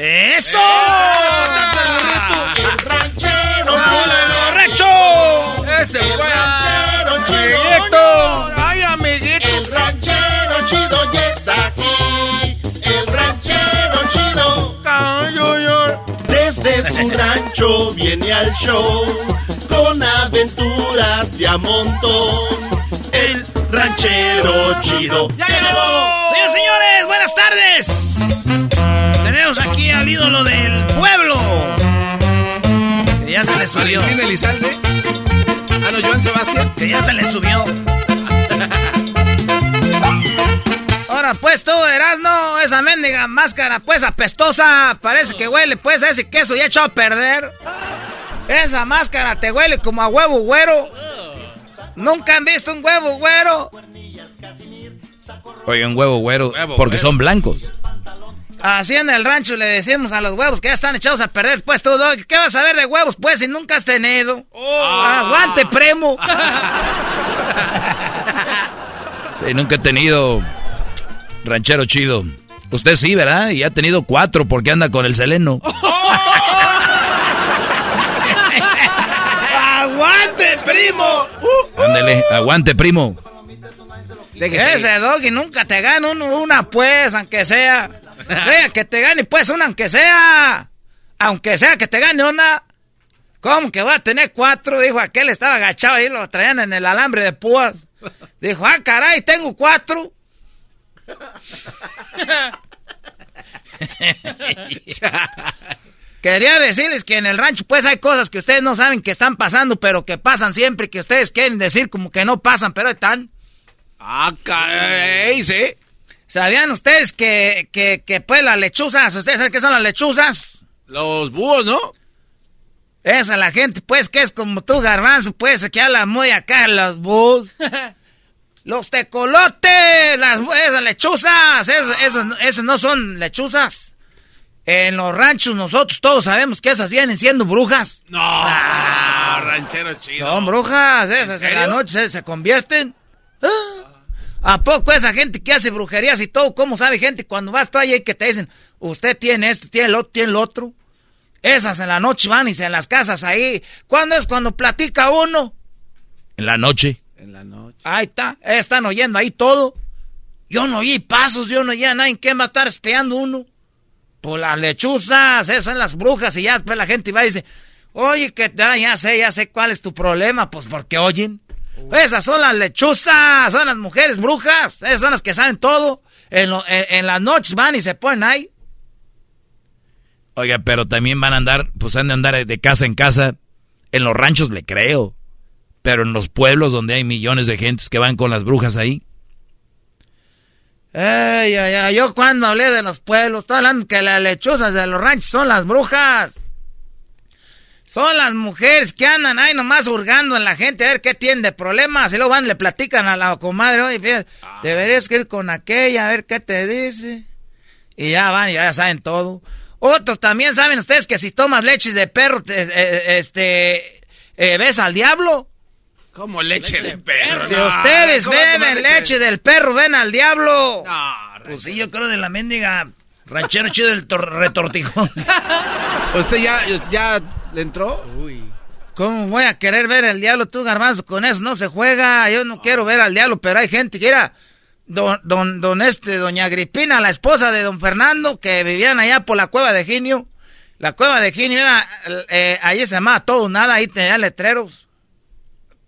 ¡Eso! El ranchero chido. ¡Ese fue! ranchero chido. ¡Ay, amiguito! El ranchero chido ya está aquí. El ranchero chido. Desde su rancho viene al show con aventuras de a montón. Ranchero chido. ¡Ya llegó! Señores, señores, buenas tardes. Tenemos aquí al ídolo del pueblo. Que ya se le subió. ¿Valentín Elizalde? ¿A no, Joan Sebastián? Que ya se le subió. Ahora pues tú, Erasno, esa mendiga máscara pues apestosa, parece que huele pues a ese queso ya echado a perder. Esa máscara te huele como a huevo güero. Nunca han visto un huevo güero. Oye, un huevo güero, porque son blancos. Así en el rancho le decimos a los huevos que ya están echados a perder. Pues tú, ¿qué vas a ver de huevos? Pues si nunca has tenido. Oh. Aguante, primo. sí, nunca he tenido ranchero chido. Usted sí, ¿verdad? Y ha tenido cuatro porque anda con el seleno. ¡Aguante, primo! Ándele, aguante, primo. Ese doggy nunca te gana una pues, aunque sea. Vea, que te gane pues una, aunque sea. Aunque sea que te gane una. ¿Cómo que va a tener cuatro? Dijo aquel, estaba agachado ahí, lo traían en el alambre de púas. Dijo, ah, caray, tengo cuatro. Quería decirles que en el rancho pues hay cosas que ustedes no saben que están pasando, pero que pasan siempre, que ustedes quieren decir como que no pasan, pero están. Ah, caray, sí. ¿Sabían ustedes que, que, que pues las lechuzas, ustedes saben qué son las lechuzas? Los búhos, ¿no? Esa la gente, pues, que es como tú, garbanzo, pues, que habla muy acá, los búhos. los tecolotes, las esas lechuzas, esas, esas, no son lechuzas. En los ranchos nosotros todos sabemos que esas vienen siendo brujas. No, ah, ranchero chido. Son brujas, esas en, la noche se, convierten. Ah. ¿A poco esa gente que hace brujerías y todo? ¿Cómo sabe gente cuando vas tú ahí que te dicen, usted tiene esto, tiene lo otro, tiene lo otro? Esas en la noche van y se en las casas ahí. ¿Cuándo es cuando platica uno? En la noche. En la noche. Ahí está, están oyendo ahí todo. Yo no oí pasos, yo no oí a nadie. ¿Quién va a estar espiando uno? Pues las lechuzas, esas son las brujas. Y ya después la gente va y dice, oye, que ya sé, ya sé cuál es tu problema. Pues porque oyen. Esas son las lechuzas, son las mujeres brujas, esas son las que saben todo. En, las noches van y se ponen ahí. Oiga, pero también van a andar, pues han de andar de casa en casa. En los ranchos le creo. Pero en los pueblos donde hay millones de gentes que van con las brujas ahí. Ey, ay, ay, yo cuando hablé de los pueblos, estoy hablando que las lechuzas de los ranchos son las brujas. Son las mujeres que andan ahí nomás hurgando en la gente a ver qué tiene de problemas. Y luego van le platican a la comadre, oye, fíjate, ah. deberías ir con aquella a ver qué te dice. Y ya van y ya saben todo. Otros también saben ustedes que si tomas leches de perro, eh, este, eh, ves al diablo. ¿Cómo leche, de perro? Si ustedes beben leche del perro, ven al diablo. No, pues sí, yo creo de la mendiga ranchero chido del retortijón. ¿Usted ya, ya ¿Le entró? Uy. ¿Cómo voy a querer ver al diablo tú, garbanzo? Con eso no se juega. Yo no quiero ver al diablo, pero hay gente que era don, don, don este, doña Agripina, la esposa de don Fernando, que vivían allá por la cueva de Ginio. La cueva de Ginio era, eh, ahí se llamaba todo nada, ahí tenía letreros.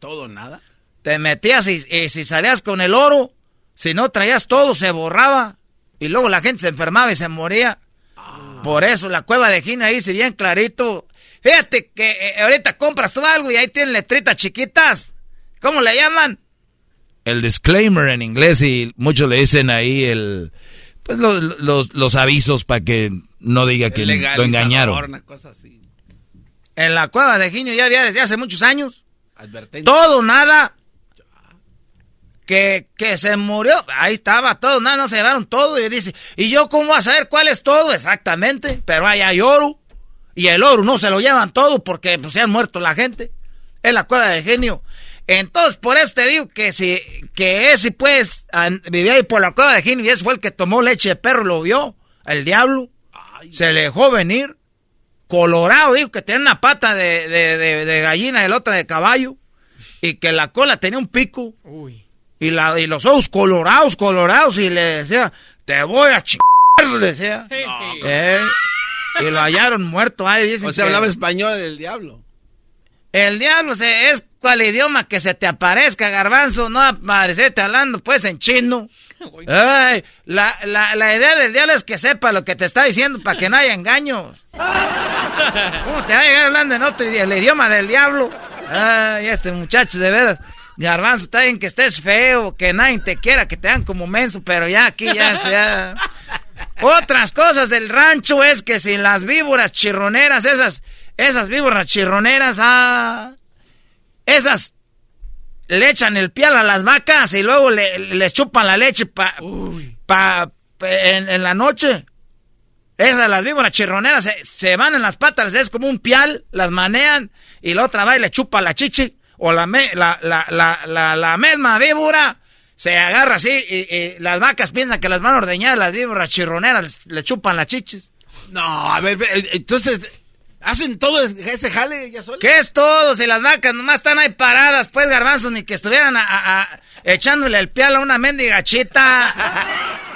¿Todo nada? Te metías y, si salías con el oro, si no traías todo, se borraba. Y luego la gente se enfermaba y se moría. Ah. Por eso la cueva de Ginio ahí, si bien clarito, Fíjate que eh, ahorita compras tú algo y ahí tienen letritas chiquitas. ¿Cómo le llaman? El disclaimer en inglés y muchos le dicen ahí el... Pues los, avisos para que no diga que lo engañaron. En la cueva de Ginio ya había desde hace muchos años. Todo, nada. Que, que se murió. Ahí estaba todo, nada, no se llevaron todo. Y dice, ¿y yo cómo voy a saber cuál es todo? Exactamente. Pero ahí hay oro. Y el oro no se lo llevan todo porque pues, se han muerto la gente. Es la cueva del genio. Entonces, por eso te digo que si, que ese pues vivía ahí por la cueva de genio y ese fue el que tomó leche de perro lo vio. El diablo. Se le dejó venir. Colorado, dijo que tenía una pata de, de, gallina y la otra de caballo. Y que la cola tenía un pico. Y, la, y los ojos colorados, colorados. Y le decía, te voy a chingar, le decía. Eh, y lo hallaron muerto. Ahí o sea, hablaba español el diablo. El diablo se, es cual idioma que se te aparezca, garbanzo, no aparecerte hablando pues en chino. Ay, la, la, la, idea del diablo es que sepa lo que te está diciendo para que no haya engaños. ¿Cómo te va a llegar hablando en otro idioma, el idioma del diablo? Ay, este muchacho, de veras. Garbanzo, está bien que estés feo, que nadie te quiera, que te dan como menso, pero ya aquí ya se... Otras cosas del rancho es que si las víboras chirroneras, esas, esas víboras chirroneras, ah, esas le echan el pial a las vacas y luego le, les chupan la leche pa, pa, en, la noche. Esas, las víboras chirroneras, se, van en las patas, es como un pial, las manean y la otra va y le chupa la chichi. O la, la, la, la, la misma víbora se agarra así y, las vacas piensan que las van a ordeñar, las víboras chirroneras le chupan las chiches. No, a ver, entonces, ¿hacen todo ese jale ya solo? ¿Qué es todo? Si las vacas nomás están ahí paradas, pues garbanzos, ni que estuvieran echándole el pial a una mendiga chita.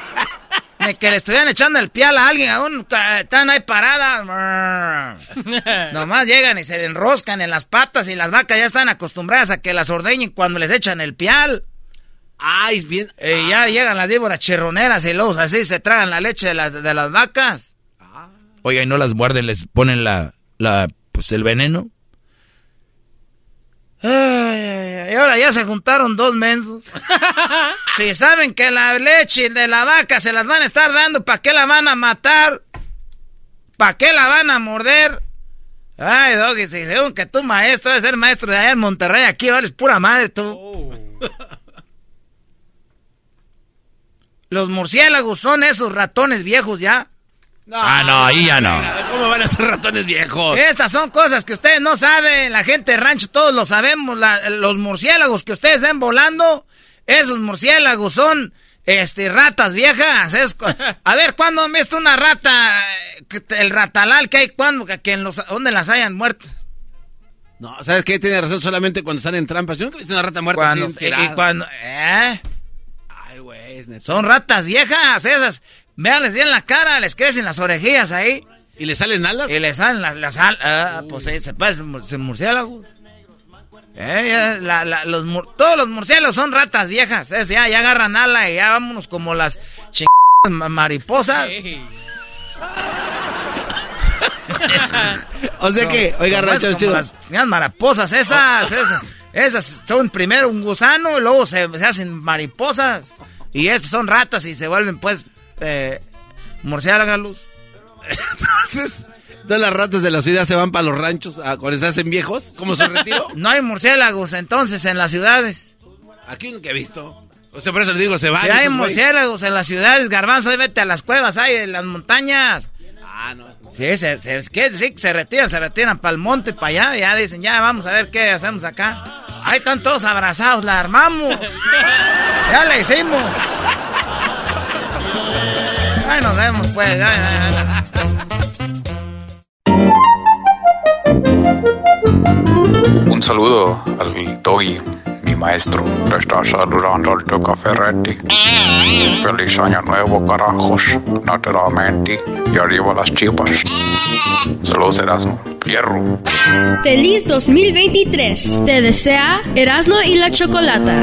Ni que le estuvieran echando el pial a alguien, aún están ahí paradas. Nomás llegan y se enroscan en las patas y las vacas ya están acostumbradas a que las ordeñen cuando les echan el pial. Ay, es bien. Y ya llegan las víboras chirroneras y los así se tragan la leche de, las, de las vacas. Oye, y no las muerden, les ponen la, la, pues el veneno. Ay, y ahora ya se juntaron dos mensos. si saben que la leche de la vaca se las van a estar dando, ¿para qué la van a matar? ¿Para qué la van a morder? Ay, Doggy, si según que tú maestro debes ser maestro de allá en Monterrey, aquí vales pura madre tú. Oh. Los murciélagos son esos ratones viejos ya ah, no, ahí ya no. ¿Cómo van a ser ratones viejos? Estas son cosas que ustedes no saben. La gente de rancho todos lo sabemos. los murciélagos que ustedes ven volando, esos murciélagos son este ratas viejas. a ver, ¿cuándo han visto una rata? El ratalal que hay, ¿cuándo? Que en los, ¿Dónde las hayan muerto? No, ¿sabes qué? Tiene razón solamente cuando están en trampas. Yo nunca he visto una rata muerta cuando, y, cuando, ¿eh? Ay, güey, Son ratas viejas, esas. Veanles bien la cara, les crecen las orejillas ahí. ¿Y le salen alas? Y le salen las, alas. Ah, pues ahí se parecen murciélagos. Eh, los, todos los murciélagos son ratas viejas. ya, ya agarran ala y ya vámonos como las chingadas mariposas. o sea que, oiga, rancho chido. Las, mariposas, esas, esas. Esas son primero un gusano y luego se, se hacen mariposas. Y esas son ratas y se vuelven pues eh, murciélagos. Entonces, todas las ratas de la ciudad se van para los ranchos a, cuando se hacen viejos. ¿Cómo se retiro? no hay murciélagos entonces en las ciudades. Aquí nunca he visto. O sea, por eso le digo, se van. Si hay murciélagos en las ciudades, garbanzo, ahí vete a las cuevas, hay en las montañas. Ah, no. Sí, se, se, sí, se retiran, se retiran para el monte, para allá, ya dicen, ya vamos a ver qué hacemos acá. Ahí están todos abrazados, la armamos. ya la hicimos. Ay, nos vemos, pues. Un saludo al Doggy, mi maestro. Te está saludando al Tuca Ferretti. Feliz año nuevo, carajos. Naturalmente. Y arriba las chipas. Saludos, Erasmo. Fierro. Feliz 2023. Te desea Erasmo y la Chocolata.